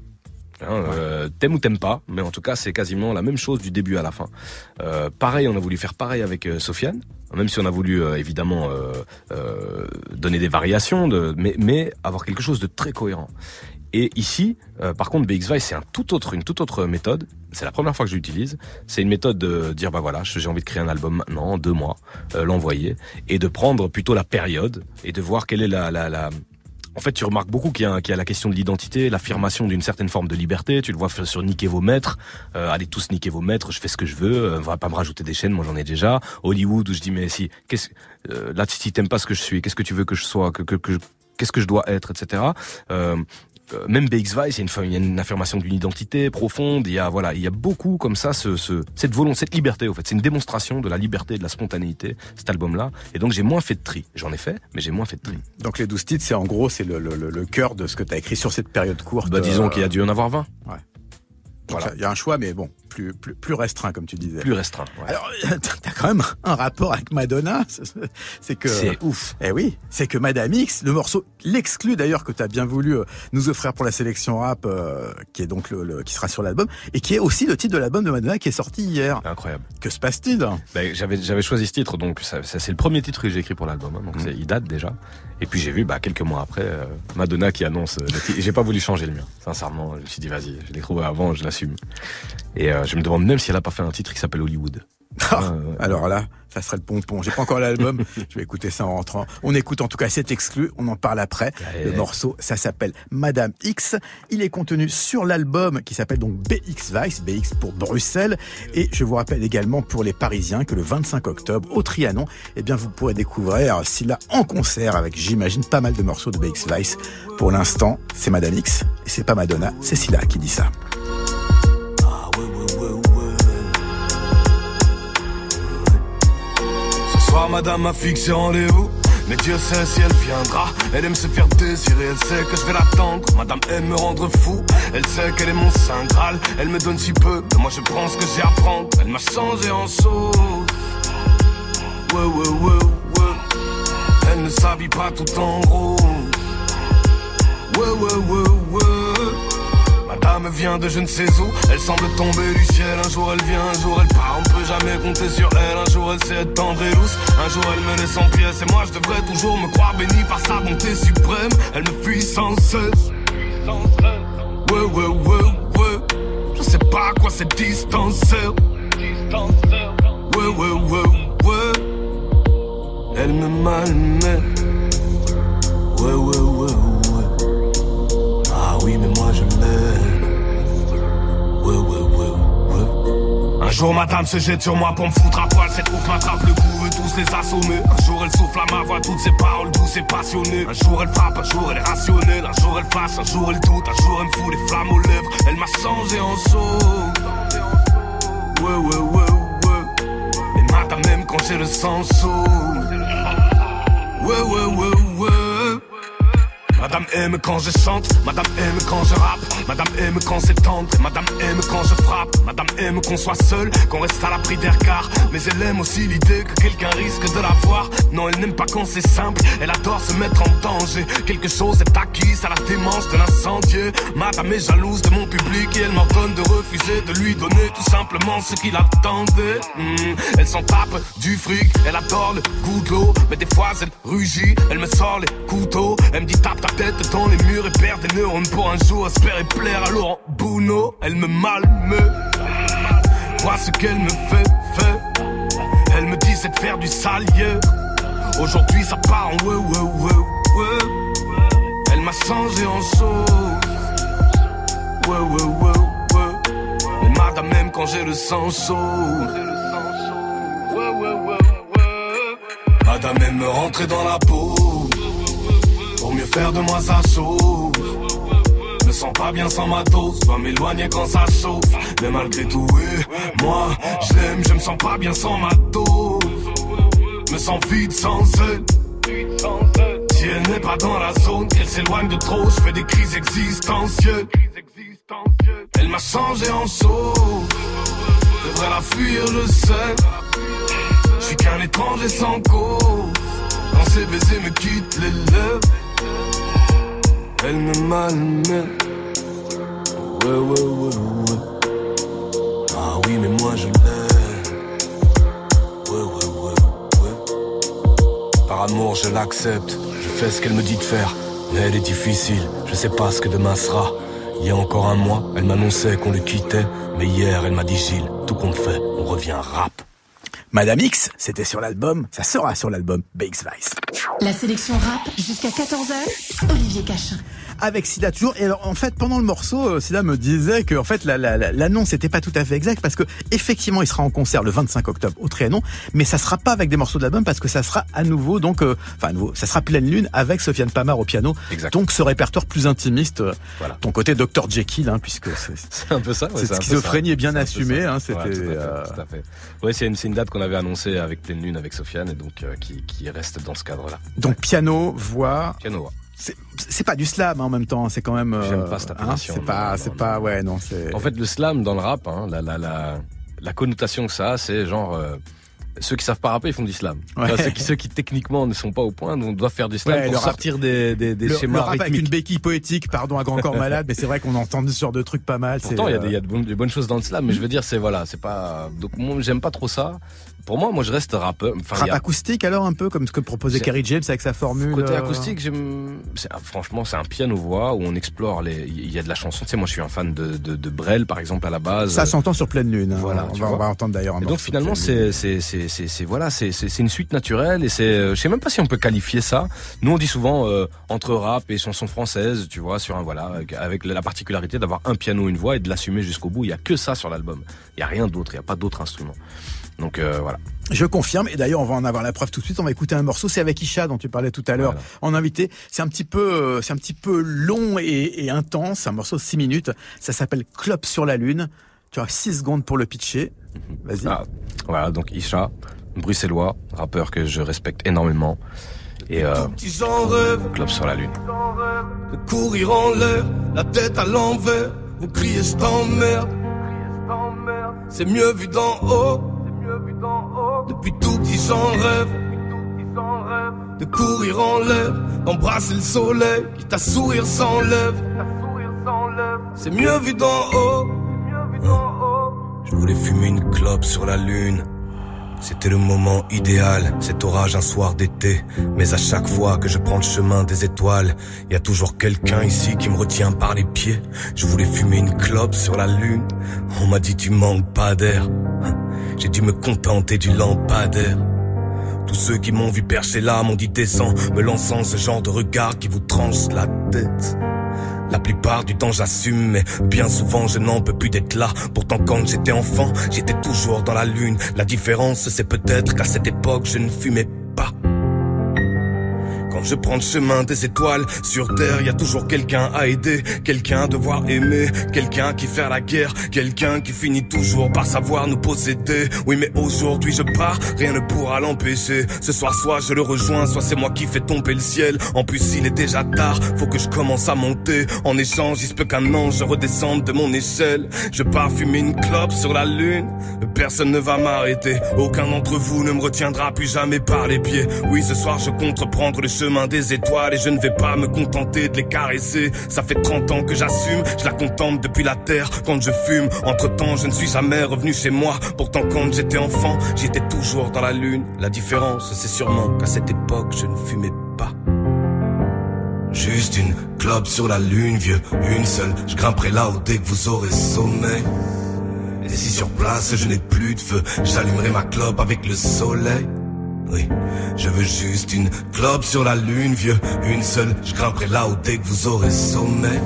Hein, euh, t'aimes ou t'aimes pas, mais en tout cas c'est quasiment la même chose du début à la fin. Euh, pareil, on a voulu faire pareil avec euh, Sofiane, même si on a voulu euh, évidemment euh, euh, donner des variations, mais, avoir quelque chose de très cohérent. Et ici, par contre, BX Vice, c'est un tout autre, une toute autre méthode. C'est la première fois que je l'utilise. C'est une méthode de dire, bah voilà, j'ai envie de créer un album maintenant, deux mois, l'envoyer, et de prendre plutôt la période et de voir quelle est la en fait, tu remarques beaucoup qu'il y, y a la question de l'identité, l'affirmation d'une certaine forme de liberté. Tu le vois sur niquer vos maîtres. Euh, allez tous niquer vos maîtres. Je fais ce que je veux. Euh, va pas me rajouter des chaînes. Moi, j'en ai déjà. Hollywood où je dis mais si, qu'est-ce, euh, là si t'aimes pas ce que je suis, qu'est-ce que tu veux que je sois, que, que, que qu'est-ce que je dois être, etc. même BX Vice, il y, a une, il y a une affirmation d'une identité profonde. Il y a voilà, il y a beaucoup comme ça, ce, ce cette volonté, cette liberté. Au fait, c'est une démonstration de la liberté, de la spontanéité. Cet album-là. Et donc j'ai moins fait de tri. J'en ai fait, mais j'ai moins fait de tri. Donc les 12 titres, c'est en gros, c'est le, le, le cœur de ce que tu as écrit sur cette période courte. Bah, disons qu'il y a dû en avoir 20. Ouais. Voilà. Il y a un choix, mais bon, plus, plus, plus restreint, comme tu disais. Plus restreint. Ouais. Alors, t'as quand même un rapport avec Madonna. C'est que. C'est ouf. Eh oui. C'est que Madame X, le morceau, l'exclut d'ailleurs que t'as bien voulu euh, nous offrir pour la sélection rap, euh, qui est donc le, le qui sera sur l'album, et qui est aussi le titre de l'album de Madonna qui est sorti hier. Incroyable. Que se passe-t-il? Ben, J'avais j'avais choisi ce titre, donc ça, ça c'est le premier titre que j'ai écrit pour l'album, hein, donc mmh. il date déjà. Et puis j'ai vu, bah, quelques mois après, euh, Madonna qui annonce. Euh, j'ai pas voulu changer le mien. Sincèrement, je me suis dit vas-y, je l'ai trouvé avant, je l'assume. Et euh, je me demande même si elle a pas fait un titre qui s'appelle Hollywood. Ah, alors là, ça serait le pompon. J'ai pas encore l'album. je vais écouter ça en rentrant. On écoute en tout cas cet exclu. On en parle après. Le morceau, ça s'appelle Madame X. Il est contenu sur l'album qui s'appelle donc BX Vice, BX pour Bruxelles. Et je vous rappelle également pour les Parisiens que le 25 octobre au Trianon, eh bien vous pourrez découvrir Silla en concert avec, j'imagine, pas mal de morceaux de BX Vice. Pour l'instant, c'est Madame X et c'est pas Madonna, c'est Silla qui dit ça. Madame a fixé rendez-vous. Mais Dieu sait si elle viendra. Elle aime se faire désirer, elle sait que je vais l'attendre. Madame aime me rendre fou. Elle sait qu'elle est mon saint Graal. Elle me donne si peu, mais moi je prends ce que j'ai à prendre. Elle m'a changé en sauce. Ouais, ouais, ouais, ouais. Elle ne s'habille pas tout en rose. Ouais, ouais, ouais, ouais. Madame vient de je ne sais où, elle semble tomber du ciel. Un jour elle vient, un jour elle part, on peut jamais compter sur elle. Un jour elle sait tendre et un jour elle me laisse en pièces. Et moi je devrais toujours me croire béni par sa bonté suprême. Elle me fuit sans cesse. Ouais, ouais, ouais, ouais. Je sais pas quoi cette distance. Ouais, ouais, ouais, ouais. Elle me malmène. Ouais, ouais, ouais, ouais. Mais moi je l'aime. Un jour madame se jette sur moi pour me foutre à poil. Cette ouf m'attrape le cou, veut tous les assommer Un jour elle souffle à ma voix toutes ses paroles douces et passionnées. Un jour elle frappe, un jour elle est rationnelle. Un jour elle flash, un jour elle doute. Un jour elle me fout les flammes aux lèvres. Elle m'a changé en saut. Ouais ouais ouais ouais. Et madame même quand j'ai le sang Ouais ouais ouais ouais Madame aime quand je chante, Madame aime quand je rappe, Madame aime quand c'est tendre, Madame aime quand je frappe, Madame aime qu'on soit seul, qu'on reste à l'abri des regards, mais elle aime aussi l'idée que quelqu'un risque de la voir. Non, elle n'aime pas quand c'est simple, elle adore se mettre en danger. Quelque chose est acquis à la démence de l'incendier. Madame est jalouse de mon public et elle m'ordonne de refuser de lui donner tout simplement ce qu'il attendait. Hmm, elle s'en tape du fric, elle adore le goût de l'eau, mais des fois elle rugit, elle me sort les couteaux, elle me dit tape ta tête dans les murs et perd des neurones pour un jour espérer plaire à Laurent Bouno. Elle me malme, vois ce qu'elle me fait, fait. Elle me dit c'est de faire du salier. Aujourd'hui ça part en ouais, ouais, ouais, ouais. Elle m'a changé en sauce. Ouais, ouais, ouais, ouais. Mais madame même quand j'ai le sang chaud. Madame aime me rentrer dans la peau mieux faire de moi sa chose. Me sens pas bien sans ma dose, dois m'éloigner quand ça chauffe. Mais malgré tout, oui, moi, je l'aime, je me sens pas bien sans ma dose. Me sens vide sans elle. Si elle n'est pas dans la zone, qu'elle s'éloigne de trop, je fais des crises existentielles. Elle m'a changé en sauce. Devrais la fuir, je sais. Je suis qu'un étranger sans cause. Quand ses baisers me quittent les lèvres elle me malmène. Ouais, ouais, ouais, ouais. Ah oui, mais moi je l'aime. Ouais, ouais, ouais, ouais. Par amour, je l'accepte. Je fais ce qu'elle me dit de faire. Mais elle est difficile, je sais pas ce que demain sera. Il y a encore un mois, elle m'annonçait qu'on le quittait. Mais hier, elle m'a dit Gilles, tout compte fait, on revient rap. Madame X, c'était sur l'album, ça sera sur l'album Bakes Vice. La sélection rap jusqu'à 14h, Olivier Cachin avec Sida toujours. Et alors, en fait, pendant le morceau, euh, Sida me disait que en fait l'annonce n'était pas tout à fait exacte parce que effectivement, il sera en concert le 25 octobre au Trianon, mais ça sera pas avec des morceaux de l'album parce que ça sera à nouveau donc, euh, enfin à nouveau, ça sera pleine lune avec Sofiane Pamar au piano. Exact. Donc ce répertoire plus intimiste. Euh, voilà. Ton côté Dr Jekyll, hein, puisque c'est un peu ça. Ouais, cette schizophrénie est bien assumée. Hein, c'était. Ouais, tout à fait. Ouais, c'est une, une, date qu'on avait annoncée avec pleine lune avec Sofiane et donc qui, qui reste dans ce cadre-là. Donc piano, voix. Piano, voix c'est pas du slam hein, en même temps, c'est quand même. J'aime pas cette euh, hein, c'est pas, c'est pas, ouais, non. En fait, le slam dans le rap, hein, la, la, la, la, connotation que ça a, c'est genre. Euh, ceux qui savent pas rapper, ils font du slam. ceux, qui, ceux qui techniquement ne sont pas au point, donc doivent faire du slam pour sortir des, des, des le, schémas le rap avec une béquille poétique, pardon, à grand corps malade, mais c'est vrai qu'on entend ce genre de trucs pas mal. Pourtant, il y a, des, euh, y a de, bonnes, de bonnes choses dans le slam, mais je veux dire, c'est voilà, c'est pas. Donc moi, j'aime pas trop ça pour moi, moi je reste rappeur. Enfin, Rap acoustique alors un peu comme ce que proposait Kerry James avec sa formule. Côté euh, acoustique, j'aime. Franchement, c'est un piano voix où on explore les. Il y a de la chanson. Tu sais, moi je suis un fan de, de, de Brel par exemple à la base. Ça s'entend sur pleine lune. Hein. Voilà. On va, on va, entendre d'ailleurs. donc finalement, c'est c'est c'est c'est voilà, c'est c'est une suite naturelle et c'est. Euh, je sais même pas si on peut qualifier ça. Nous on dit souvent euh, entre rap et chanson française, tu vois, sur un voilà, avec la particularité d'avoir un piano, une voix et de l'assumer jusqu'au bout. Il y a que ça sur l'album. Il y a rien d'autre. Il y a pas d'autres instruments. Donc euh, voilà. Je confirme, et d'ailleurs on va en avoir la preuve tout de suite. On va écouter un morceau, c'est avec Isha dont tu parlais tout à l'heure en invité. C'est un petit peu, euh, c'est un petit peu long et, et intense. Un morceau de 6 minutes. Ça s'appelle Clope sur la lune. Tu as 6 secondes pour le pitcher. Vas-y. Ah, voilà, donc Isha, bruxellois, rappeur que je respecte énormément. Et euh, Clope sur la lune. De courir en l'air, la tête à l'envers. Vous criez je t'emmerde. C'est mieux vu d'en haut. Depuis tout petit j'en rêve De courir en l'air, d'embrasser le soleil Qui ta sourire s'enlève C'est mieux vu d'en haut Je voulais fumer une clope sur la lune c'était le moment idéal, cet orage un soir d'été. Mais à chaque fois que je prends le chemin des étoiles, il y a toujours quelqu'un ici qui me retient par les pieds. Je voulais fumer une clope sur la lune. On m'a dit tu manques pas d'air. J'ai dû me contenter du lampadaire. Tous ceux qui m'ont vu percher là m'ont dit descends, me lançant ce genre de regard qui vous tranche la tête. La plupart du temps j'assume, mais bien souvent je n'en peux plus d'être là. Pourtant quand j'étais enfant, j'étais toujours dans la lune. La différence c'est peut-être qu'à cette époque je ne fumais pas. Je prends le chemin des étoiles, sur terre, y a toujours quelqu'un à aider, quelqu'un à devoir aimer, quelqu'un qui fait la guerre, quelqu'un qui finit toujours par savoir nous posséder. Oui, mais aujourd'hui je pars, rien ne pourra l'empêcher. Ce soir, soit je le rejoins, soit c'est moi qui fais tomber le ciel. En plus, il est déjà tard, faut que je commence à monter. En échange, il se peut qu'un ange redescende de mon échelle. Je pars fumer une clope sur la lune. Personne ne va m'arrêter. Aucun d'entre vous ne me retiendra plus jamais par les pieds. Oui, ce soir, je compte reprendre le chemin des étoiles et je ne vais pas me contenter de les caresser. Ça fait 30 ans que j'assume, je la contemple depuis la terre quand je fume. Entre temps, je ne suis jamais revenu chez moi. Pourtant, quand j'étais enfant, j'étais toujours dans la lune. La différence, c'est sûrement qu'à cette époque, je ne fumais pas. Juste une clope sur la lune, vieux, une seule. Je grimperai là-haut dès que vous aurez sommeil. Et si sur place je n'ai plus de feu, j'allumerai ma clope avec le soleil. Oui, je veux juste une clope sur la lune, vieux. Une seule, je grimperai là-haut dès que vous aurez sommeil.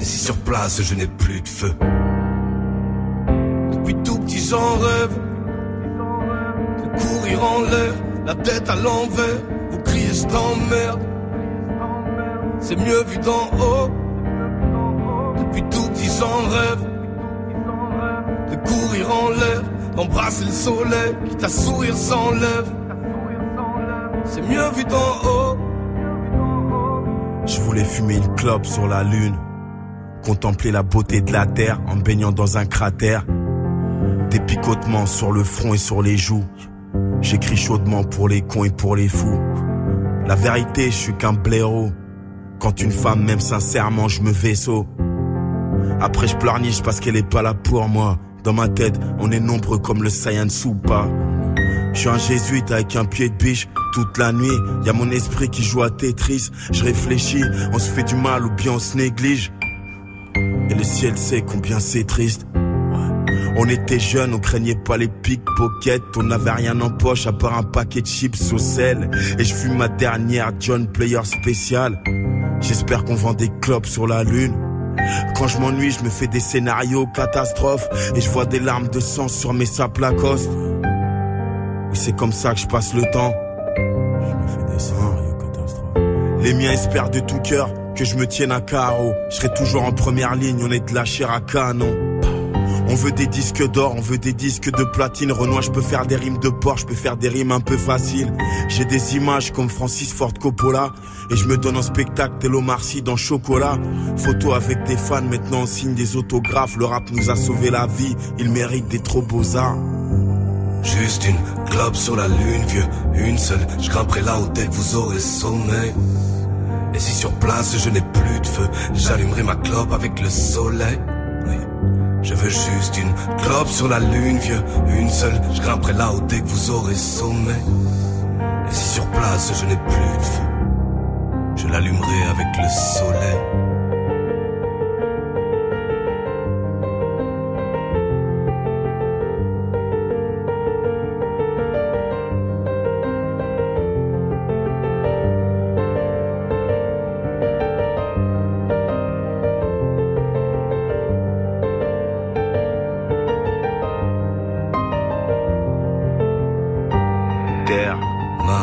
Et si sur place je n'ai plus de feu. Depuis tout petit j'en rêve. De courir en l'air, la tête à l'envers. Vous criez je t'emmerde. C'est mieux vu d'en haut. Depuis tout petit j'en rêve. De courir en l'air Embrasser le soleil, qui ta sourire s'enlève. C'est mieux vu d'en haut. Je voulais fumer une clope sur la lune. Contempler la beauté de la terre en baignant dans un cratère. Des picotements sur le front et sur les joues. J'écris chaudement pour les cons et pour les fous. La vérité, je suis qu'un blaireau. Quand une femme m'aime sincèrement, je me vaisseau. Après, je pleurniche parce qu'elle est pas là pour moi. Dans ma tête, on est nombreux comme le Saiyan Soupa. Je suis un jésuite avec un pied de biche. Toute la nuit, y a mon esprit qui joue à Tetris. Je réfléchis, on se fait du mal ou bien on se néglige. Et le ciel sait combien c'est triste. On était jeunes, on craignait pas les pickpockets. On n'avait rien en poche à part un paquet de chips au sel. Et je fume ma dernière John Player spéciale. J'espère qu'on vend des clopes sur la lune. Quand je m'ennuie, je me fais des scénarios catastrophes. Et je vois des larmes de sang sur mes sapes Lacoste. Oui, c'est comme ça que je passe le temps. Je me fais des scénarios catastrophes. Les miens espèrent de tout cœur que je me tienne à carreau. Je serai toujours en première ligne, on est de la chair à canon. On veut des disques d'or, on veut des disques de platine. Renoir, je peux faire des rimes de porc, je peux faire des rimes un peu faciles. J'ai des images comme Francis Ford Coppola. Et je me donne un spectacle tel Omar Sy dans Chocolat. Photo avec des fans, maintenant on signe des autographes. Le rap nous a sauvé la vie, il mérite des trop beaux arts. Juste une globe sur la lune, vieux, une seule. Je grimperai là-haut dès que vous aurez sommeil. Et si sur place je n'ai plus de feu, j'allumerai ma clope avec le soleil. Je veux juste une clope sur la lune, vieux, une seule. Je grimperai là-haut dès que vous aurez sommeil. Et si sur place je n'ai plus de feu, je l'allumerai avec le soleil.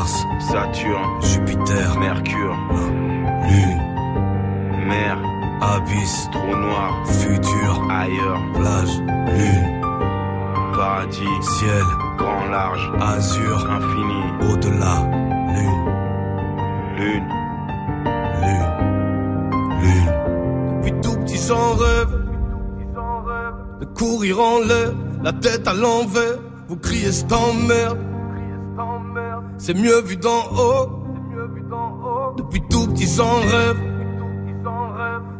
Mars, Saturne, Jupiter, Mercure, Lune, mer, Abysse, trou noir, Futur, ailleurs, Plage, Lune, paradis, Ciel, grand large, Azur, infini, Au-delà, Lune, lune, Lune, Lune. Depuis tout petit j'en rêve. De courir en l'air, la tête à l'envers. Vous criez je t'emmerde C'est mieux vu d'en haut. Depuis tout petit j'en rêve.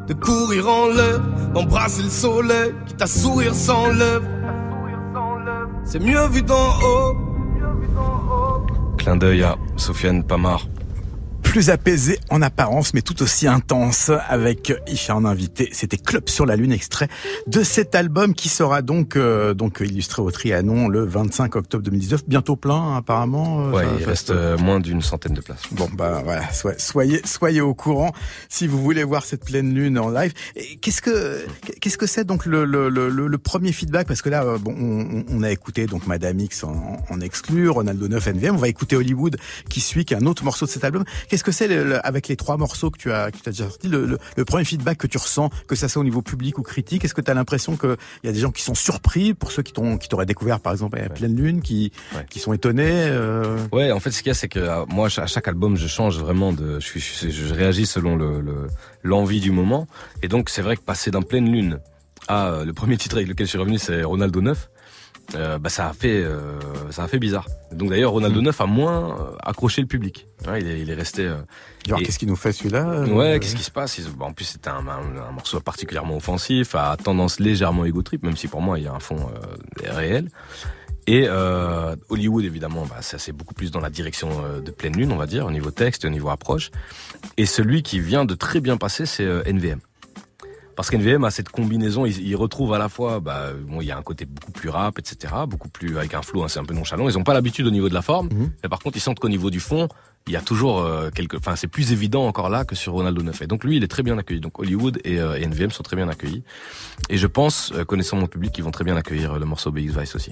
De courir en l'air, d'embrasser le soleil Quitte à sourire sans lèvres. C'est mieux vu d'en haut. Clin d'œil à Sofiane Pamar. Plus apaisé en apparence, mais tout aussi intense avec Isha en invité. C'était Club sur la Lune, extrait de cet album qui sera donc euh, donc illustré au Trianon le 25 octobre 2019. Bientôt plein, hein, apparemment. euh, Ouais, il reste euh, moins d'une centaine de places. Bon bah voilà, soyez, soyez soyez au courant si vous voulez voir cette pleine lune en live. Qu'est-ce que qu'est-ce que c'est donc le, le, le, le premier feedback? Parce que là euh, bon on, on a écouté donc Madame X en, en exclu, Ronaldo 9 NVM, on va écouter Hollywood qui suit qui est un autre morceau de cet album. Qu'est-ce que c'est le- le- avec les trois morceaux que tu as que tu as déjà sortis le, le, le premier feedback que tu ressens que ça soit au niveau public ou critique Est-ce que tu as l'impression que il y a des gens qui sont surpris pour ceux qui t'ont qui t'auraient découvert par exemple à la pleine lune qui Ouais. qui sont étonnés euh... Ouais, en fait, ce qu'il y a, c'est que euh, moi, à chaque album, je change vraiment de, je, je, je réagis selon le le- l'envie du moment. Et donc, c'est vrai que passer d'un pleine lune à euh, le premier titre avec lequel je suis revenu, c'est Ronaldo 9. Euh, bah ça a fait euh, ça a fait bizarre. Donc d'ailleurs Ronaldo 9 a moins euh, accroché le public. Ouais, il, est, il est resté. euh, Et- qu'est-ce qu'il nous fait celui-là Ouais, qu'est-ce qui se passe? Bah, En plus, c'était un, un- un morceau particulièrement offensif, à tendance légèrement égo trip, même si pour moi il y a un fond réel. Et Hollywood, évidemment, bah, ça c'est beaucoup plus dans la direction de pleine lune, on va dire, au niveau texte, au niveau approche. Et celui qui vient de très bien passer, c'est NVM. Parce qu'NVM a cette combinaison, il, il retrouve à la fois, bah, bon, il y a un côté beaucoup plus rap, etc., beaucoup plus avec un flow, hein, c'est un peu nonchalant. Ils ont pas l'habitude au niveau de la forme, Mhm. mais par contre, ils sentent qu'au niveau du fond, il y a toujours euh, quelque, enfin, c'est plus évident encore là que sur Ronaldo 9. Et donc lui, il est très bien accueilli. Donc Hollywood et, euh, et NVM sont très bien accueillis. Et je pense, euh, connaissant mon public, ils vont très bien accueillir euh, le morceau BX Vice aussi.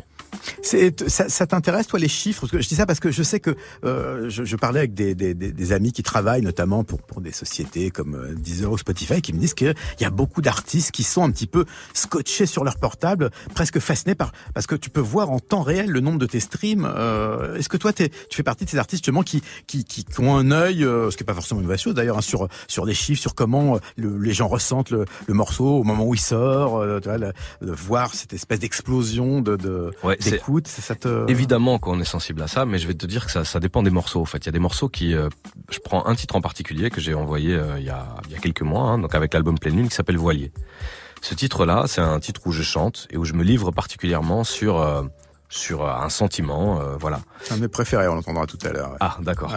Ça, ça t'intéresse toi les chiffres? Je dis ça parce que je sais que euh, je, je parlais avec des, des, des, amis qui travaillent notamment pour pour des sociétés comme euh, Deezer ou Spotify qui me disent qu'il y a beaucoup d'artistes qui sont un petit peu scotchés sur leur portable, presque fascinés par parce que tu peux voir en temps réel le nombre de tes streams. Euh, Est-ce que toi t'es, tu fais partie de ces artistes justement qui qui, qui, ont un œil, euh, ce qui est pas forcément une mauvaise chose d'ailleurs, hein, sur sur des chiffres, sur comment euh, le- les gens ressentent le, le morceau au moment où il sort, tu vois, le voir cette espèce d'explosion de, de ça te évidemment qu'on est sensible à ça, mais je vais te dire que ça, ça dépend des morceaux. En fait, il y a des morceaux qui, euh, je prends un titre en particulier que j'ai envoyé euh, il y a il y a quelques mois, hein, donc avec l'album Pleine Lune qui s'appelle Voilier. Ce titre-là, c'est un titre où je chante et où je me livre particulièrement sur euh, sur un sentiment, voilà. C'est un de mes préférés, on l'entendra tout à l'heure. Ah, d'accord.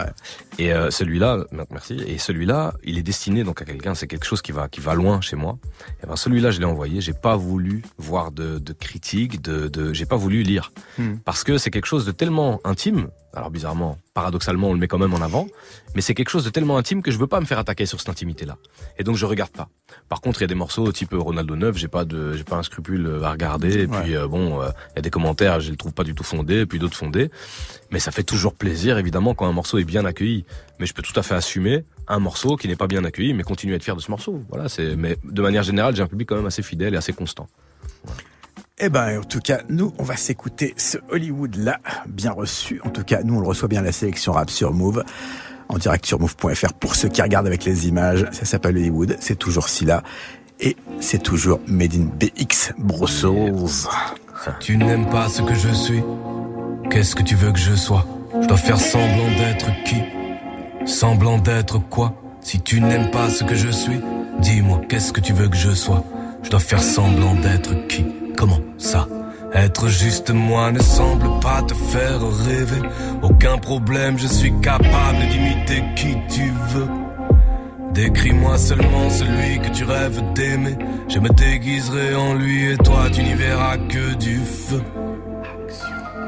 Et celui-là, merci. Et celui-là, il est destiné donc à quelqu'un. C'est quelque chose qui va qui va loin chez moi. Et ben celui-là, je l'ai envoyé. J'ai pas voulu voir de, de critiques, de, de j'ai pas voulu lire hmm. parce que c'est quelque chose de tellement intime alors bizarrement, paradoxalement, on le met quand même en avant, mais c'est quelque chose de tellement intime que je veux pas me faire attaquer sur cette intimité-là. Et donc je regarde pas. Par contre, il y a des morceaux type Ronaldo 9, j'ai pas de, j'ai pas un scrupule à regarder. Et puis euh, bon, euh, il y a des commentaires, je les trouve pas du tout fondés, puis d'autres fondés. Mais ça fait toujours plaisir, évidemment, quand un morceau est bien accueilli. Mais je peux tout à fait assumer un morceau qui n'est pas bien accueilli, mais continuer à être fier de ce morceau. Voilà, c'est. Mais de manière générale, j'ai un public quand même assez fidèle et assez constant. Eh ben, en tout cas, nous, on va s'écouter ce Hollywood-là, bien reçu. En tout cas, nous, on le reçoit bien la sélection rap sur Move, en direct sur Move.fr. Pour ceux qui regardent avec les images, ça s'appelle Hollywood, c'est toujours si. Et c'est toujours Made in BX Brussels. Tu n'aimes pas ce que je suis, qu'est-ce que tu veux que je sois? Je dois faire semblant d'être qui? Semblant d'être quoi? Si tu n'aimes pas ce que je suis, dis-moi, qu'est-ce que tu veux que je sois? Je dois faire semblant d'être qui? Comment ça? Être juste moi ne semble pas te faire rêver. Aucun problème, je suis capable d'imiter qui tu veux. Décris-moi seulement celui que tu rêves d'aimer. Je me déguiserai en lui et toi tu n'y verras que du feu.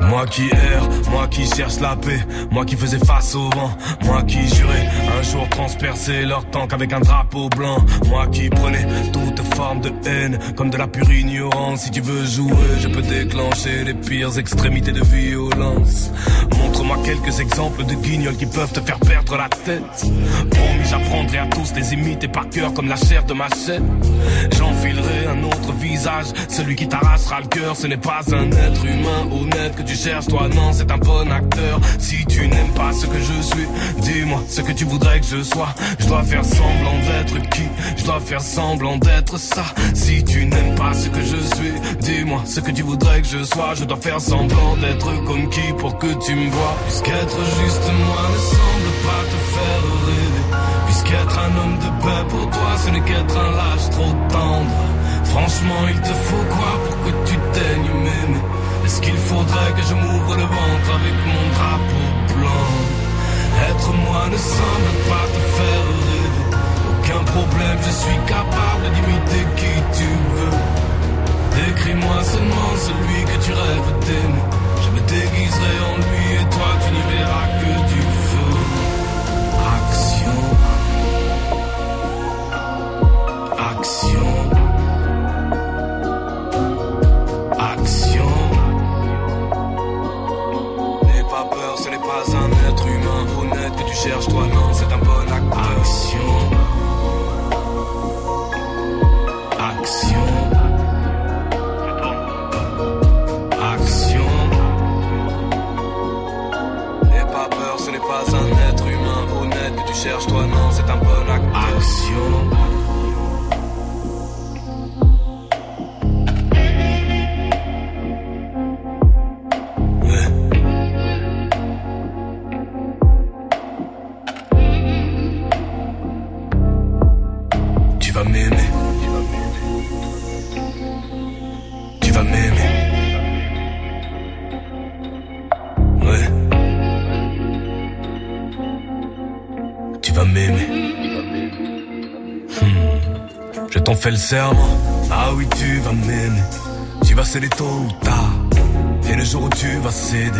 Moi qui erre, moi qui cherche la paix, moi qui faisais face au vent, moi qui jurais un jour transpercer leur tank avec un drapeau blanc, moi qui prenais toute forme de haine comme de la pure ignorance. Si tu veux jouer, je peux déclencher les pires extrémités de violence. Montre-moi quelques exemples de guignols qui peuvent te faire perdre la tête. Promis, j'apprendrai à tous les imiter par cœur comme la chair de ma chaîne. J'enfilerai un autre visage, celui qui t'arrachera le cœur. Ce n'est pas un être humain honnête que tu cherches, toi non, c'est un bon acteur. Si tu n'aimes pas ce que je suis, dis-moi ce que tu voudrais que je sois. Je dois faire semblant d'être qui? Je dois faire semblant d'être ça. Si tu n'aimes pas ce que je suis, dis-moi ce que tu voudrais que je sois. Je dois faire semblant d'être comme qui pour que tu me vois. Puisqu'être juste moi ne semble pas te faire rêver. Puisqu'être un homme de paix pour toi, ce n'est qu'être un lâche trop tendre. Franchement, il te faut quoi pour que tu daignes m'aimer est-ce qu'il faudrait que je m'ouvre le ventre avec mon drapeau blanc? Être moi ne semble pas te faire rêver. Aucun problème, je suis capable d'imiter qui tu veux. Décris-moi seulement celui que tu rêves d'aimer. Je me déguiserai en lui et toi tu n'y verras que du feu. Action. Action. Honnête que fais le serment. Ah oui, tu vas m'aimer. Tu vas céder tôt ou tard. Et le jour où tu vas céder,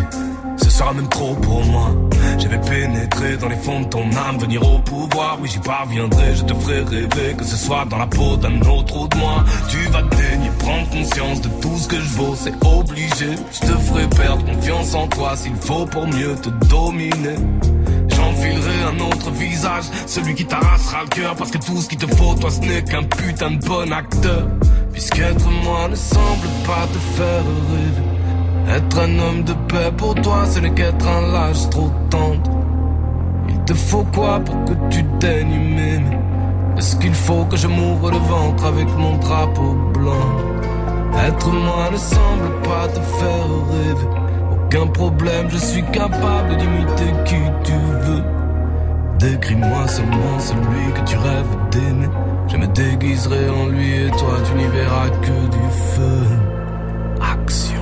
ce sera même trop pour moi. Je vais pénétrer dans les fonds de ton âme, venir au pouvoir. Oui, j'y parviendrai, je te ferai rêver, que ce soit dans la peau d'un autre ou de moi. Tu vas daigner prendre conscience de tout ce que je vaux, c'est obligé. Je te ferai perdre confiance en toi s'il faut pour mieux te dominer. Un autre visage, celui qui t'arrachera le cœur. Parce que tout ce qu'il te faut, toi, ce n'est qu'un putain de bon acteur. Puisqu'être moi ne semble pas te faire rêver. Être un homme de paix pour toi, ce n'est qu'être un lâche trop tendre. Il te faut quoi pour que tu daignes Est-ce qu'il faut que je m'ouvre le ventre avec mon drapeau blanc? Être moi ne semble pas te faire rêver. Aucun problème, je suis capable d'imiter qui tu veux. Décris-moi seulement celui que tu rêves d'aimer. Je me déguiserai en lui et toi tu n'y verras que du feu. Action.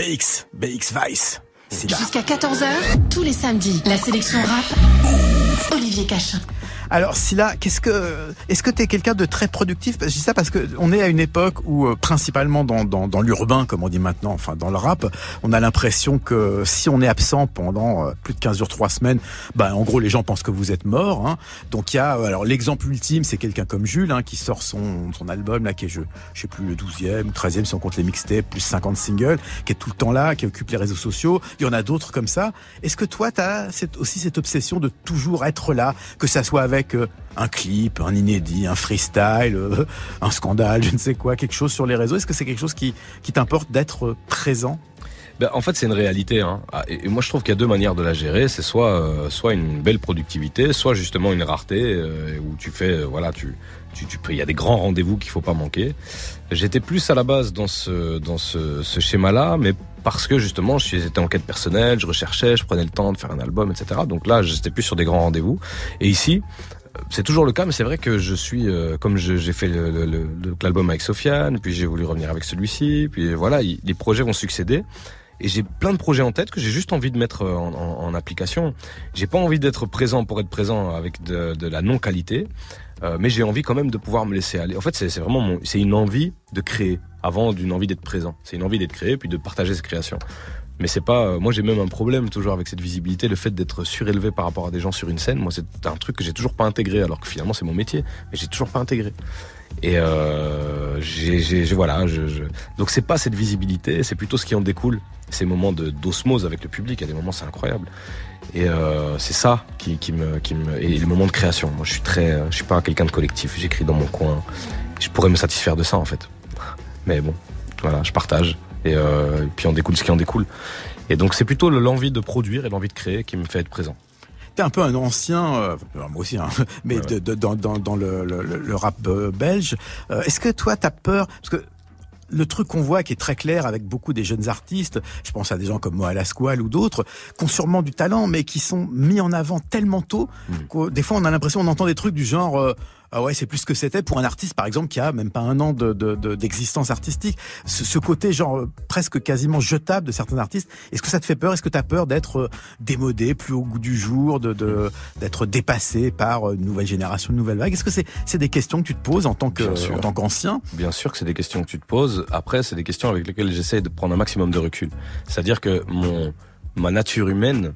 BX, BX Vice. Jusqu'à 14h, tous les samedis, la sélection rap, Olivier Cachin. Alors Silla, qu'est-ce que est-ce que tu es quelqu'un de très productif? Je dis ça parce que on est à une époque où euh, principalement dans, dans, dans l'urbain comme on dit maintenant, enfin dans le rap, on a l'impression que si on est absent pendant euh, plus de 15 jours, 3 semaines, bah en gros les gens pensent que vous êtes mort hein. Donc il y a euh, alors l'exemple ultime, c'est quelqu'un comme Jules hein, qui sort son son album là qui est je sais plus le 12e ou 13e si on compte les mixtapes, plus 50 singles, qui est tout le temps là, qui occupe les réseaux sociaux. Il y en a d'autres comme ça. Est-ce que toi tu as aussi cette obsession de toujours être là, que ça soit avec avec un clip, un inédit, un freestyle, euh, un scandale, je ne sais quoi, quelque chose sur les réseaux Est-ce que c'est quelque chose qui, t'importe d'être présent? Ben, en fait, c'est une réalité. Hein. Ah, et moi, je trouve qu'il y a deux manières de la gérer. C'est soit, euh, une belle productivité, soit justement une rareté euh, où tu fais, voilà, tu, tu, tu, il y a des grands rendez-vous qu'il faut pas manquer. J'étais plus à la base dans ce, dans ce, ce schéma-là, mais parce que justement, j'étais en quête personnelle, je recherchais, je prenais le temps de faire un album, etc. Donc là, j'étais plus sur des grands rendez-vous. Et ici, c'est toujours le cas, mais c'est vrai que je suis, euh, comme j'ai fait l'album avec Sofiane, puis j'ai voulu revenir avec celui-ci, puis voilà, les projets vont succéder. Et j'ai plein de projets en tête que j'ai juste envie de mettre en, en, en application. J'ai pas envie d'être présent pour être présent avec de la non-qualité, euh, mais j'ai envie quand même de pouvoir me laisser aller. En fait, c'est vraiment c'est une envie de créer avant d'une envie d'être présent. C'est une envie d'être créé puis de partager ses créations. Mais c'est pas. Euh, moi, j'ai même un problème toujours avec cette visibilité, le fait d'être surélevé par rapport à des gens sur une scène. Moi, c'est un truc que j'ai toujours pas intégré, alors que finalement, c'est mon métier, mais j'ai toujours pas intégré. Et euh, voilà, je, je... donc c'est pas cette visibilité, c'est plutôt ce qui en découle, ces moments d'osmose avec le public. À des moments, c'est incroyable. Et euh, c'est ça qui, me, qui me, et les moments de création. Moi, je suis très, je suis pas quelqu'un de collectif. J'écris dans mon coin. Je pourrais me satisfaire de ça en fait. Mais bon, voilà, je partage. Euh, et, puis on découle ce qui en découle. Et donc c'est plutôt l'envie de produire et l'envie de créer qui me fait être présent. T'es un peu un ancien, euh, moi aussi, hein, mais de, dans, dans, dans le, le, le, rap euh, belge. Est-ce que toi, t'as peur? Parce que le truc qu'on voit qui est très clair avec beaucoup des jeunes artistes, je pense à des gens comme Moa Lasquale ou d'autres, qui ont sûrement du talent, mais qui sont mis en avant tellement tôt mmh. que des fois on a l'impression on entend des trucs du genre ah ouais, c'est plus que c'était pour un artiste, par exemple, qui a même pas un an d'existence de, de, artistique. Ce, côté, genre, euh, presque quasiment jetable de certains artistes. Est-ce que ça te fait peur? Est-ce que tu as peur d'être euh, démodé, plus au goût du jour, de d'être dépassé par une nouvelle génération, une nouvelle vague? Est-ce que c'est c'est des questions que tu te poses en tant qu'ancien? Bien sûr que c'est des questions que tu te poses. Après, c'est des questions avec lesquelles j'essaie de prendre un maximum de recul. C'est-à-dire que mon ma nature humaine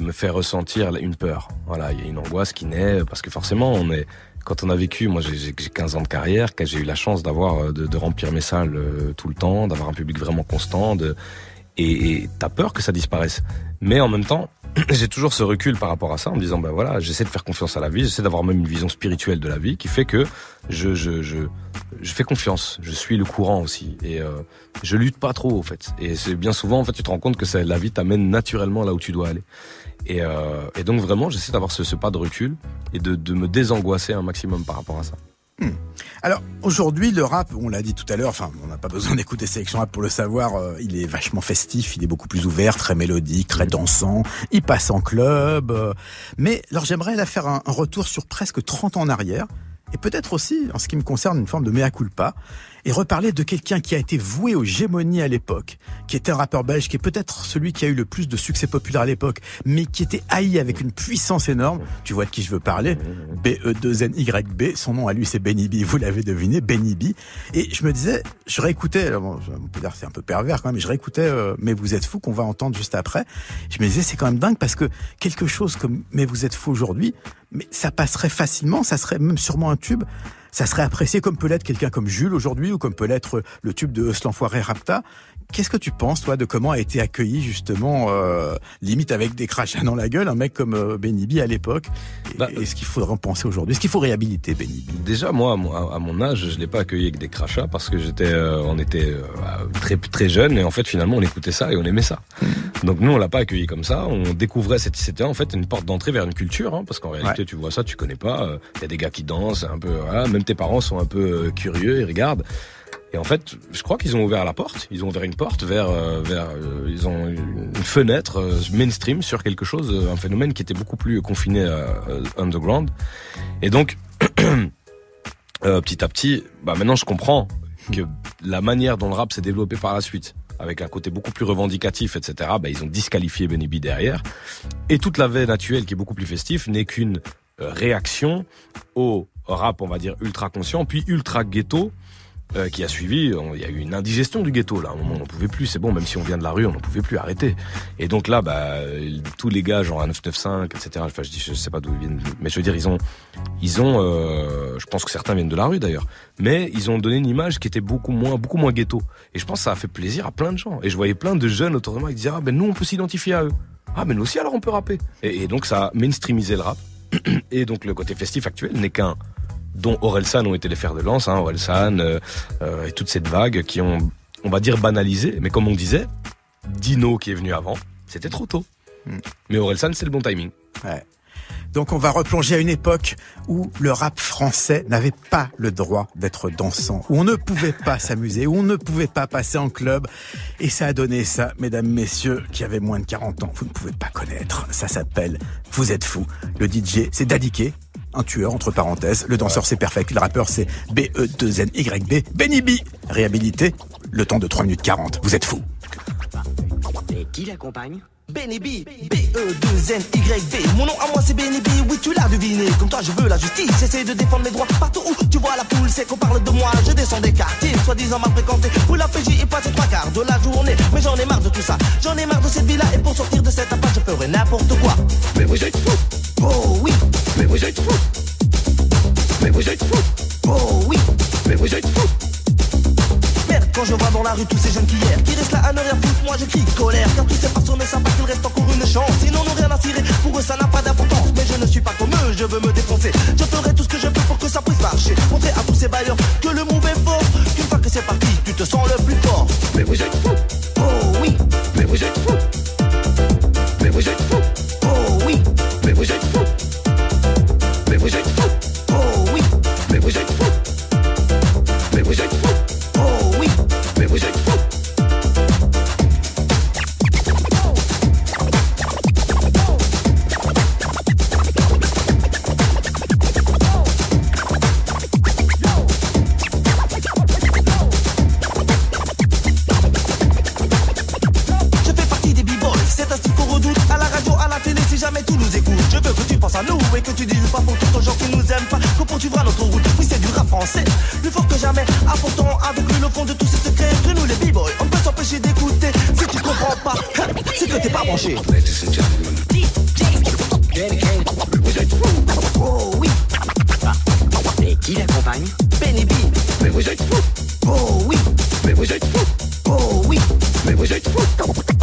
me fait ressentir une peur. Voilà, il y a une angoisse qui naît parce que forcément on est quand on a vécu, moi j'ai 15 ans de carrière, j'ai eu la chance d'avoir euh, de, de, remplir mes salles euh, tout le temps, d'avoir un public vraiment constant, de, et t'as peur que ça disparaisse. Mais en même temps, j'ai toujours ce recul par rapport à ça en me disant ben voilà, j'essaie de faire confiance à la vie, j'essaie d'avoir même une vision spirituelle de la vie qui fait que je je je, je fais confiance, je suis le courant aussi et euh, je lutte pas trop en fait. Et c'est bien souvent en fait tu te rends compte que ça, la vie t'amène naturellement là où tu dois aller. Et, euh, et donc vraiment, j'essaie d'avoir ce, ce, pas de recul et de, de, me désangoisser un maximum par rapport à ça. Hmm. Alors aujourd'hui, le rap, on l'a dit tout à l'heure, enfin, on n'a pas besoin d'écouter Sélection Rap pour le savoir, euh, il est vachement festif, il est beaucoup plus ouvert, très mélodique, très dansant, il passe en club. Euh, mais alors j'aimerais là faire un, un, retour sur presque 30 ans en arrière, et peut-être aussi, en ce qui me concerne, une forme de mea culpa et reparler de quelqu'un qui a été voué aux gémonies à l'époque, qui était un rappeur belge, qui est peut-être celui qui a eu le plus de succès populaire à l'époque, mais qui était haï avec une puissance énorme. Tu vois de qui je veux parler? B-E-2-N-Y-B, son nom à lui c'est Benny B, vous l'avez deviné, Benny B. Et je me disais, je réécoutais, on peut dire c'est un peu pervers quand même, mais je réécoutais euh, Mais vous êtes fou qu'on va entendre juste après. Je me disais, c'est quand même dingue parce que quelque chose comme Mais vous êtes fou aujourd'hui, mais ça passerait facilement, ça serait même sûrement un tube ça serait apprécié comme peut l'être quelqu'un comme Jules aujourd'hui ou comme peut l'être le tube de l'enfoiré Rapta. Qu'est-ce que tu penses, toi, de comment a été accueilli justement, euh, limite avec des crachats dans la gueule, un mec comme euh, Benny B à l'époque? Bah, Est-ce qu'il faudrait en penser aujourd'hui? Est-ce qu'il faut réhabiliter Benny B? Déjà, moi, à mon âge, je l'ai pas accueilli avec des crachats parce que j'étais, euh, on était euh, très très jeunes et en fait, finalement, on écoutait ça et on aimait ça. Hmm. Donc nous, on l'a pas accueilli comme ça. On découvrait cette, c'était en fait une porte d'entrée vers une culture, hein, parce qu'en réalité, tu vois ça, tu connais pas. Il y a des gars qui dansent, un peu, voilà, même tes parents sont un peu curieux, ils regardent. Et en fait, je crois qu'ils ont ouvert la porte. Ils ont ouvert une porte vers, euh, vers, euh, ils ont une fenêtre euh, mainstream sur quelque chose, un phénomène qui était beaucoup plus confiné à underground. Et donc, petit à petit, bah maintenant je comprends que la manière dont le rap s'est développé par la suite, avec un côté beaucoup plus revendicatif, etc., bah, ils ont disqualifié Benny B derrière. Et toute la veine actuelle, qui est beaucoup plus festif, n'est qu'une réaction au rap, on va dire, ultra conscient, puis ultra ghetto, euh, qui a suivi, il y a eu une indigestion du ghetto là. On n'en pouvait plus. C'est bon, même si on vient de la rue, on n'en pouvait plus arrêter. Et donc là, bah, tous les gars, genre à 995, etc. Enfin, je dis, je sais pas d'où ils viennent, mais je veux dire, ils ont, ils ont, euh, je pense que certains viennent de la rue d'ailleurs, mais ils ont donné une image qui était beaucoup moins, beaucoup moins ghetto. Et je pense que ça a fait plaisir à plein de gens. Et je voyais plein de jeunes autour de moi qui disaient, ah ben nous, on peut s'identifier à eux. Ah ben nous aussi, alors on peut rapper. Et, et donc ça a mainstreamisé le rap. Et donc le côté festif actuel n'est qu'un dont Orelsan ont été les fers de lance, hein, Orelsan euh, euh, et toute cette vague qui ont, on va dire, banalisé. Mais comme on disait, Dino qui est venu avant, c'était trop tôt. Mm. Mais Orelsan, c'est le bon timing. Ouais. Donc on va replonger à une époque où le rap français n'avait pas le droit d'être dansant, où on ne pouvait pas s'amuser, où on ne pouvait pas passer en club. Et ça a donné ça, mesdames, messieurs, qui avaient moins de 40 ans. Vous ne pouvez pas connaître. Ça s'appelle Vous êtes fou. Le DJ, c'est Dadiké, un tueur entre parenthèses. Le danseur c'est Perfect, le rappeur c'est B-E-2-N-Y-B. Benny B, réhabilité, le temps de 3 minutes 40. Vous êtes fou. Et qui l'accompagne? Benny B, B-E-2-N-Y-B. Mon nom à moi c'est Benny B, oui tu l'as deviné. Comme toi je veux la justice, j'essaie de défendre mes droits. Partout où tu vois la foule, c'est qu'on parle de moi. Je descends des quartiers, soi-disant mal fréquentés. Où la PJ est passée trois quarts de la journée. Mais j'en ai marre de tout ça, j'en ai marre de cette vie-là. Et pour sortir de cette impasse, je ferai n'importe quoi. Mais vous êtes fous Oh oui Mais vous êtes fous Mais vous êtes fous Oh oui Mais vous êtes fous quand je vois dans la rue tous ces jeunes qui hier Qui restent là à ne rien foutre, moi je crie colère. Car tous ces personnes ne savent pas qu'il reste encore une chance. Ils n'en ont rien à cirer, pour eux ça n'a pas d'importance. Mais je ne suis pas comme eux, je veux me défoncer. Je ferai tout ce que je peux pour que ça puisse marcher. Montrer à tous ces bailleurs que le move est fort. Qu'une fois que c'est parti, tu te sens le plus fort. Mais vous êtes fous. Oh oui. Mais vous êtes fous. Mais vous êtes fous oui, Et qui l'accompagne Benny B Mais vous êtes fous. Oh oui, Mais vous êtes fous. Oh oui, Mais vous êtes fous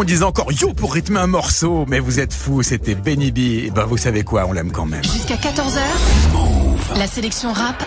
on disait encore yo pour rythmer un morceau, mais vous êtes fous, c'était Benny B. Et ben vous savez quoi, on l'aime quand même. Jusqu'à 14h, la sélection rap,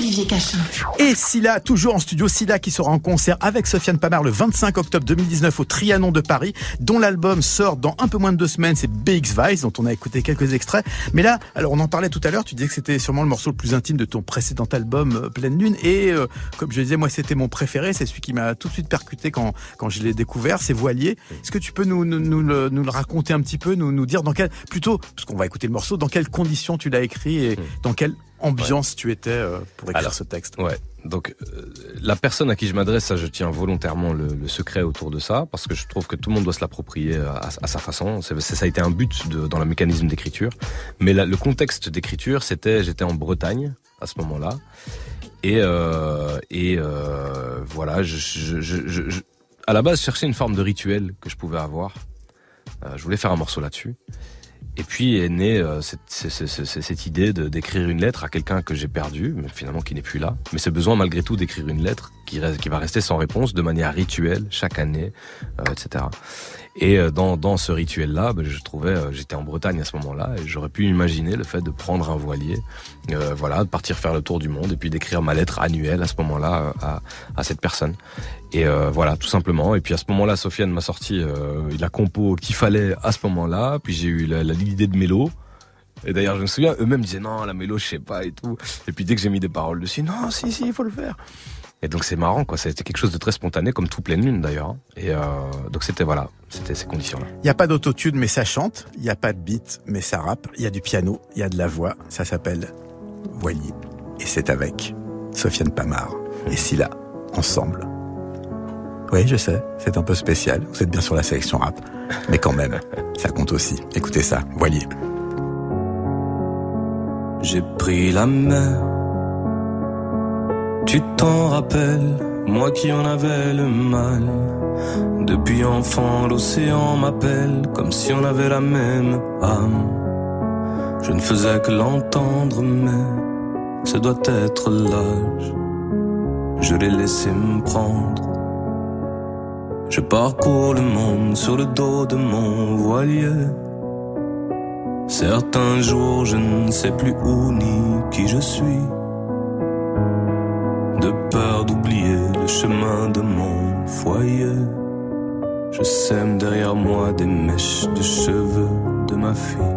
Olivier Cachin. Et Silla, toujours en studio, Silla qui sera en concert avec Sofiane Pamar le 25 octobre 2019 au Trianon de Paris, dont l'album sort dans un peu moins de deux semaines, c'est BX Vice, dont on a écouté quelques extraits. Mais là, alors on en parlait tout à l'heure, tu disais que c'était sûrement le morceau le plus intime de ton précédent album, euh, Pleine Lune, et euh, comme je disais, moi c'était mon préféré, c'est celui qui m'a tout de suite percuté quand, quand je l'ai découvert, c'est Voilier. Est-ce que tu peux nous, nous, nous le, nous le raconter un petit peu, nous, nous dire dans quel, plutôt, parce qu'on va écouter le morceau, dans quelles conditions tu l'as écrit et dans quelle ambiance tu étais euh, pour écrire Alors, ce texte Ouais. Donc euh, la personne à qui je m'adresse, ça je tiens volontairement le, le secret autour de ça parce que je trouve que tout le monde doit se l'approprier à, à sa façon. C'est, ça a été un but de, dans le mécanisme d'écriture. Mais la- le contexte d'écriture, c'était j'étais en Bretagne à ce moment-là et euh, et euh, voilà, je, à la base je cherchais une forme de rituel que je pouvais avoir. Euh, je voulais faire un morceau là-dessus. Et puis est née euh, cette, cette, cette, cette, idée d'écrire une lettre à quelqu'un que j'ai perdu, mais finalement qui n'est plus là. Mais ce besoin malgré tout d'écrire une lettre qui, reste, qui va rester sans réponse de manière rituelle chaque année, euh, etc. Et euh, dans, dans ce rituel-là, ben, je trouvais, euh, j'étais en Bretagne à ce moment-là, et j'aurais pu imaginer le fait de prendre un voilier, euh, voilà, de partir faire le tour du monde, et puis d'écrire ma lettre annuelle à ce moment-là euh, à, à cette personne. Et euh, voilà, tout simplement. Et puis à ce moment-là, Sofiane m'a sorti euh, la compo qu'il fallait à ce moment-là. Puis j'ai eu l'idée de mélo. Et d'ailleurs, je me souviens, eux-mêmes disaient non, la mélo, je sais pas et tout. Et puis dès que j'ai mis des paroles dessus, non, si, si, il faut le faire. Et donc c'est marrant, quoi. C'était quelque chose de très spontané, comme tout pleine lune d'ailleurs. Et euh, donc c'était voilà, c'était ces conditions-là. Il n'y a pas d'autotune, mais ça chante. Il n'y a pas de beat, mais ça rappe. Il y a du piano, il y a de la voix. Ça s'appelle Voilier. Et c'est avec Sofiane Pamar et Silla ensemble. Oui, je sais, c'est un peu spécial. Vous êtes bien sur la sélection rap, mais quand même, ça compte aussi. Écoutez ça, Voilier. J'ai pris la mer. Tu t'en rappelles, moi qui en avais le mal. Depuis enfant, l'océan m'appelle, comme si on avait la même âme. Je ne faisais que l'entendre, mais ce doit être l'âge. Je l'ai laissé me prendre. Je parcours le monde sur le dos de mon voilier. Certains jours, je ne sais plus où ni qui je suis. De peur d'oublier le chemin de mon foyer. Je sème derrière moi des mèches de cheveux de ma fille.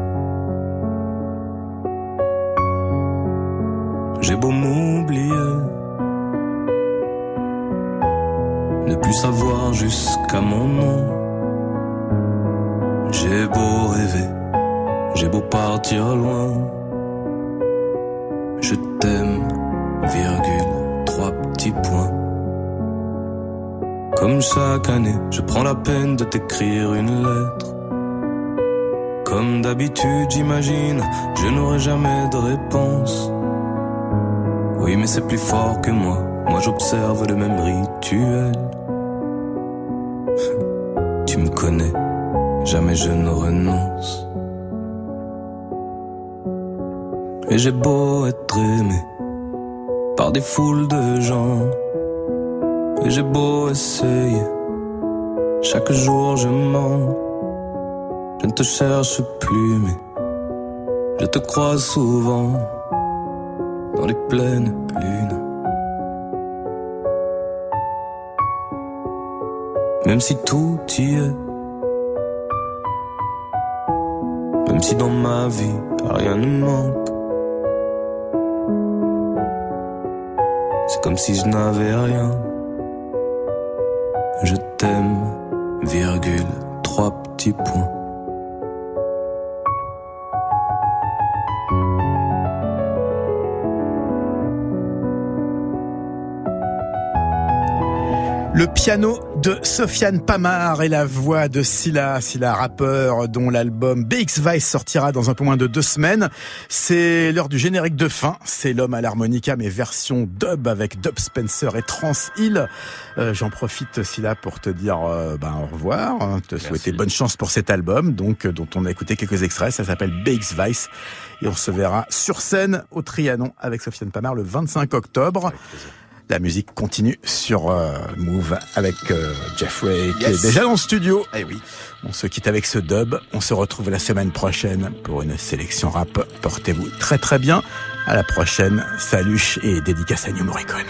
J'ai beau m'oublier, ne plus savoir jusqu'à mon nom. J'ai beau rêver, j'ai beau partir loin. Je t'aime, virgule, petits points. Comme chaque année, je prends la peine de t'écrire une lettre. Comme d'habitude, j'imagine, je n'aurai jamais de réponse. Oui, mais c'est plus fort que moi. Moi, j'observe le même rituel. Tu me connais, jamais je ne renonce. Et j'ai beau être aimé par des foules de gens. Et j'ai beau essayer, chaque jour je mens. Je ne te cherche plus, mais je te crois souvent dans les pleines lunes. Même si tout y est, même si dans ma vie rien ne manque, c'est comme si je n'avais rien. Je t'aime, virgule, trois petits points. Le piano de Sofiane Pamar et la voix de Silla, Silla rappeur dont l'album BX Vice sortira dans un peu moins de deux semaines. C'est l'heure du générique de fin. C'est l'homme à l'harmonica mais version dub avec Dub Spencer et Trans Hill. Euh, J'en profite Silla pour te dire euh, ben, au revoir, hein, te Merci. souhaiter bonne chance pour cet album donc dont on a écouté quelques extraits. Ça s'appelle BX Vice et on se verra sur scène au Trianon avec Sofiane Pamar le 25 octobre. La musique continue sur euh, Move avec euh, Jeffrey qui est déjà dans le studio. Eh oui. On se quitte avec ce dub. On se retrouve la semaine prochaine pour une sélection rap. Portez-vous très très bien. À la prochaine. Salut et dédicace à New Morricone.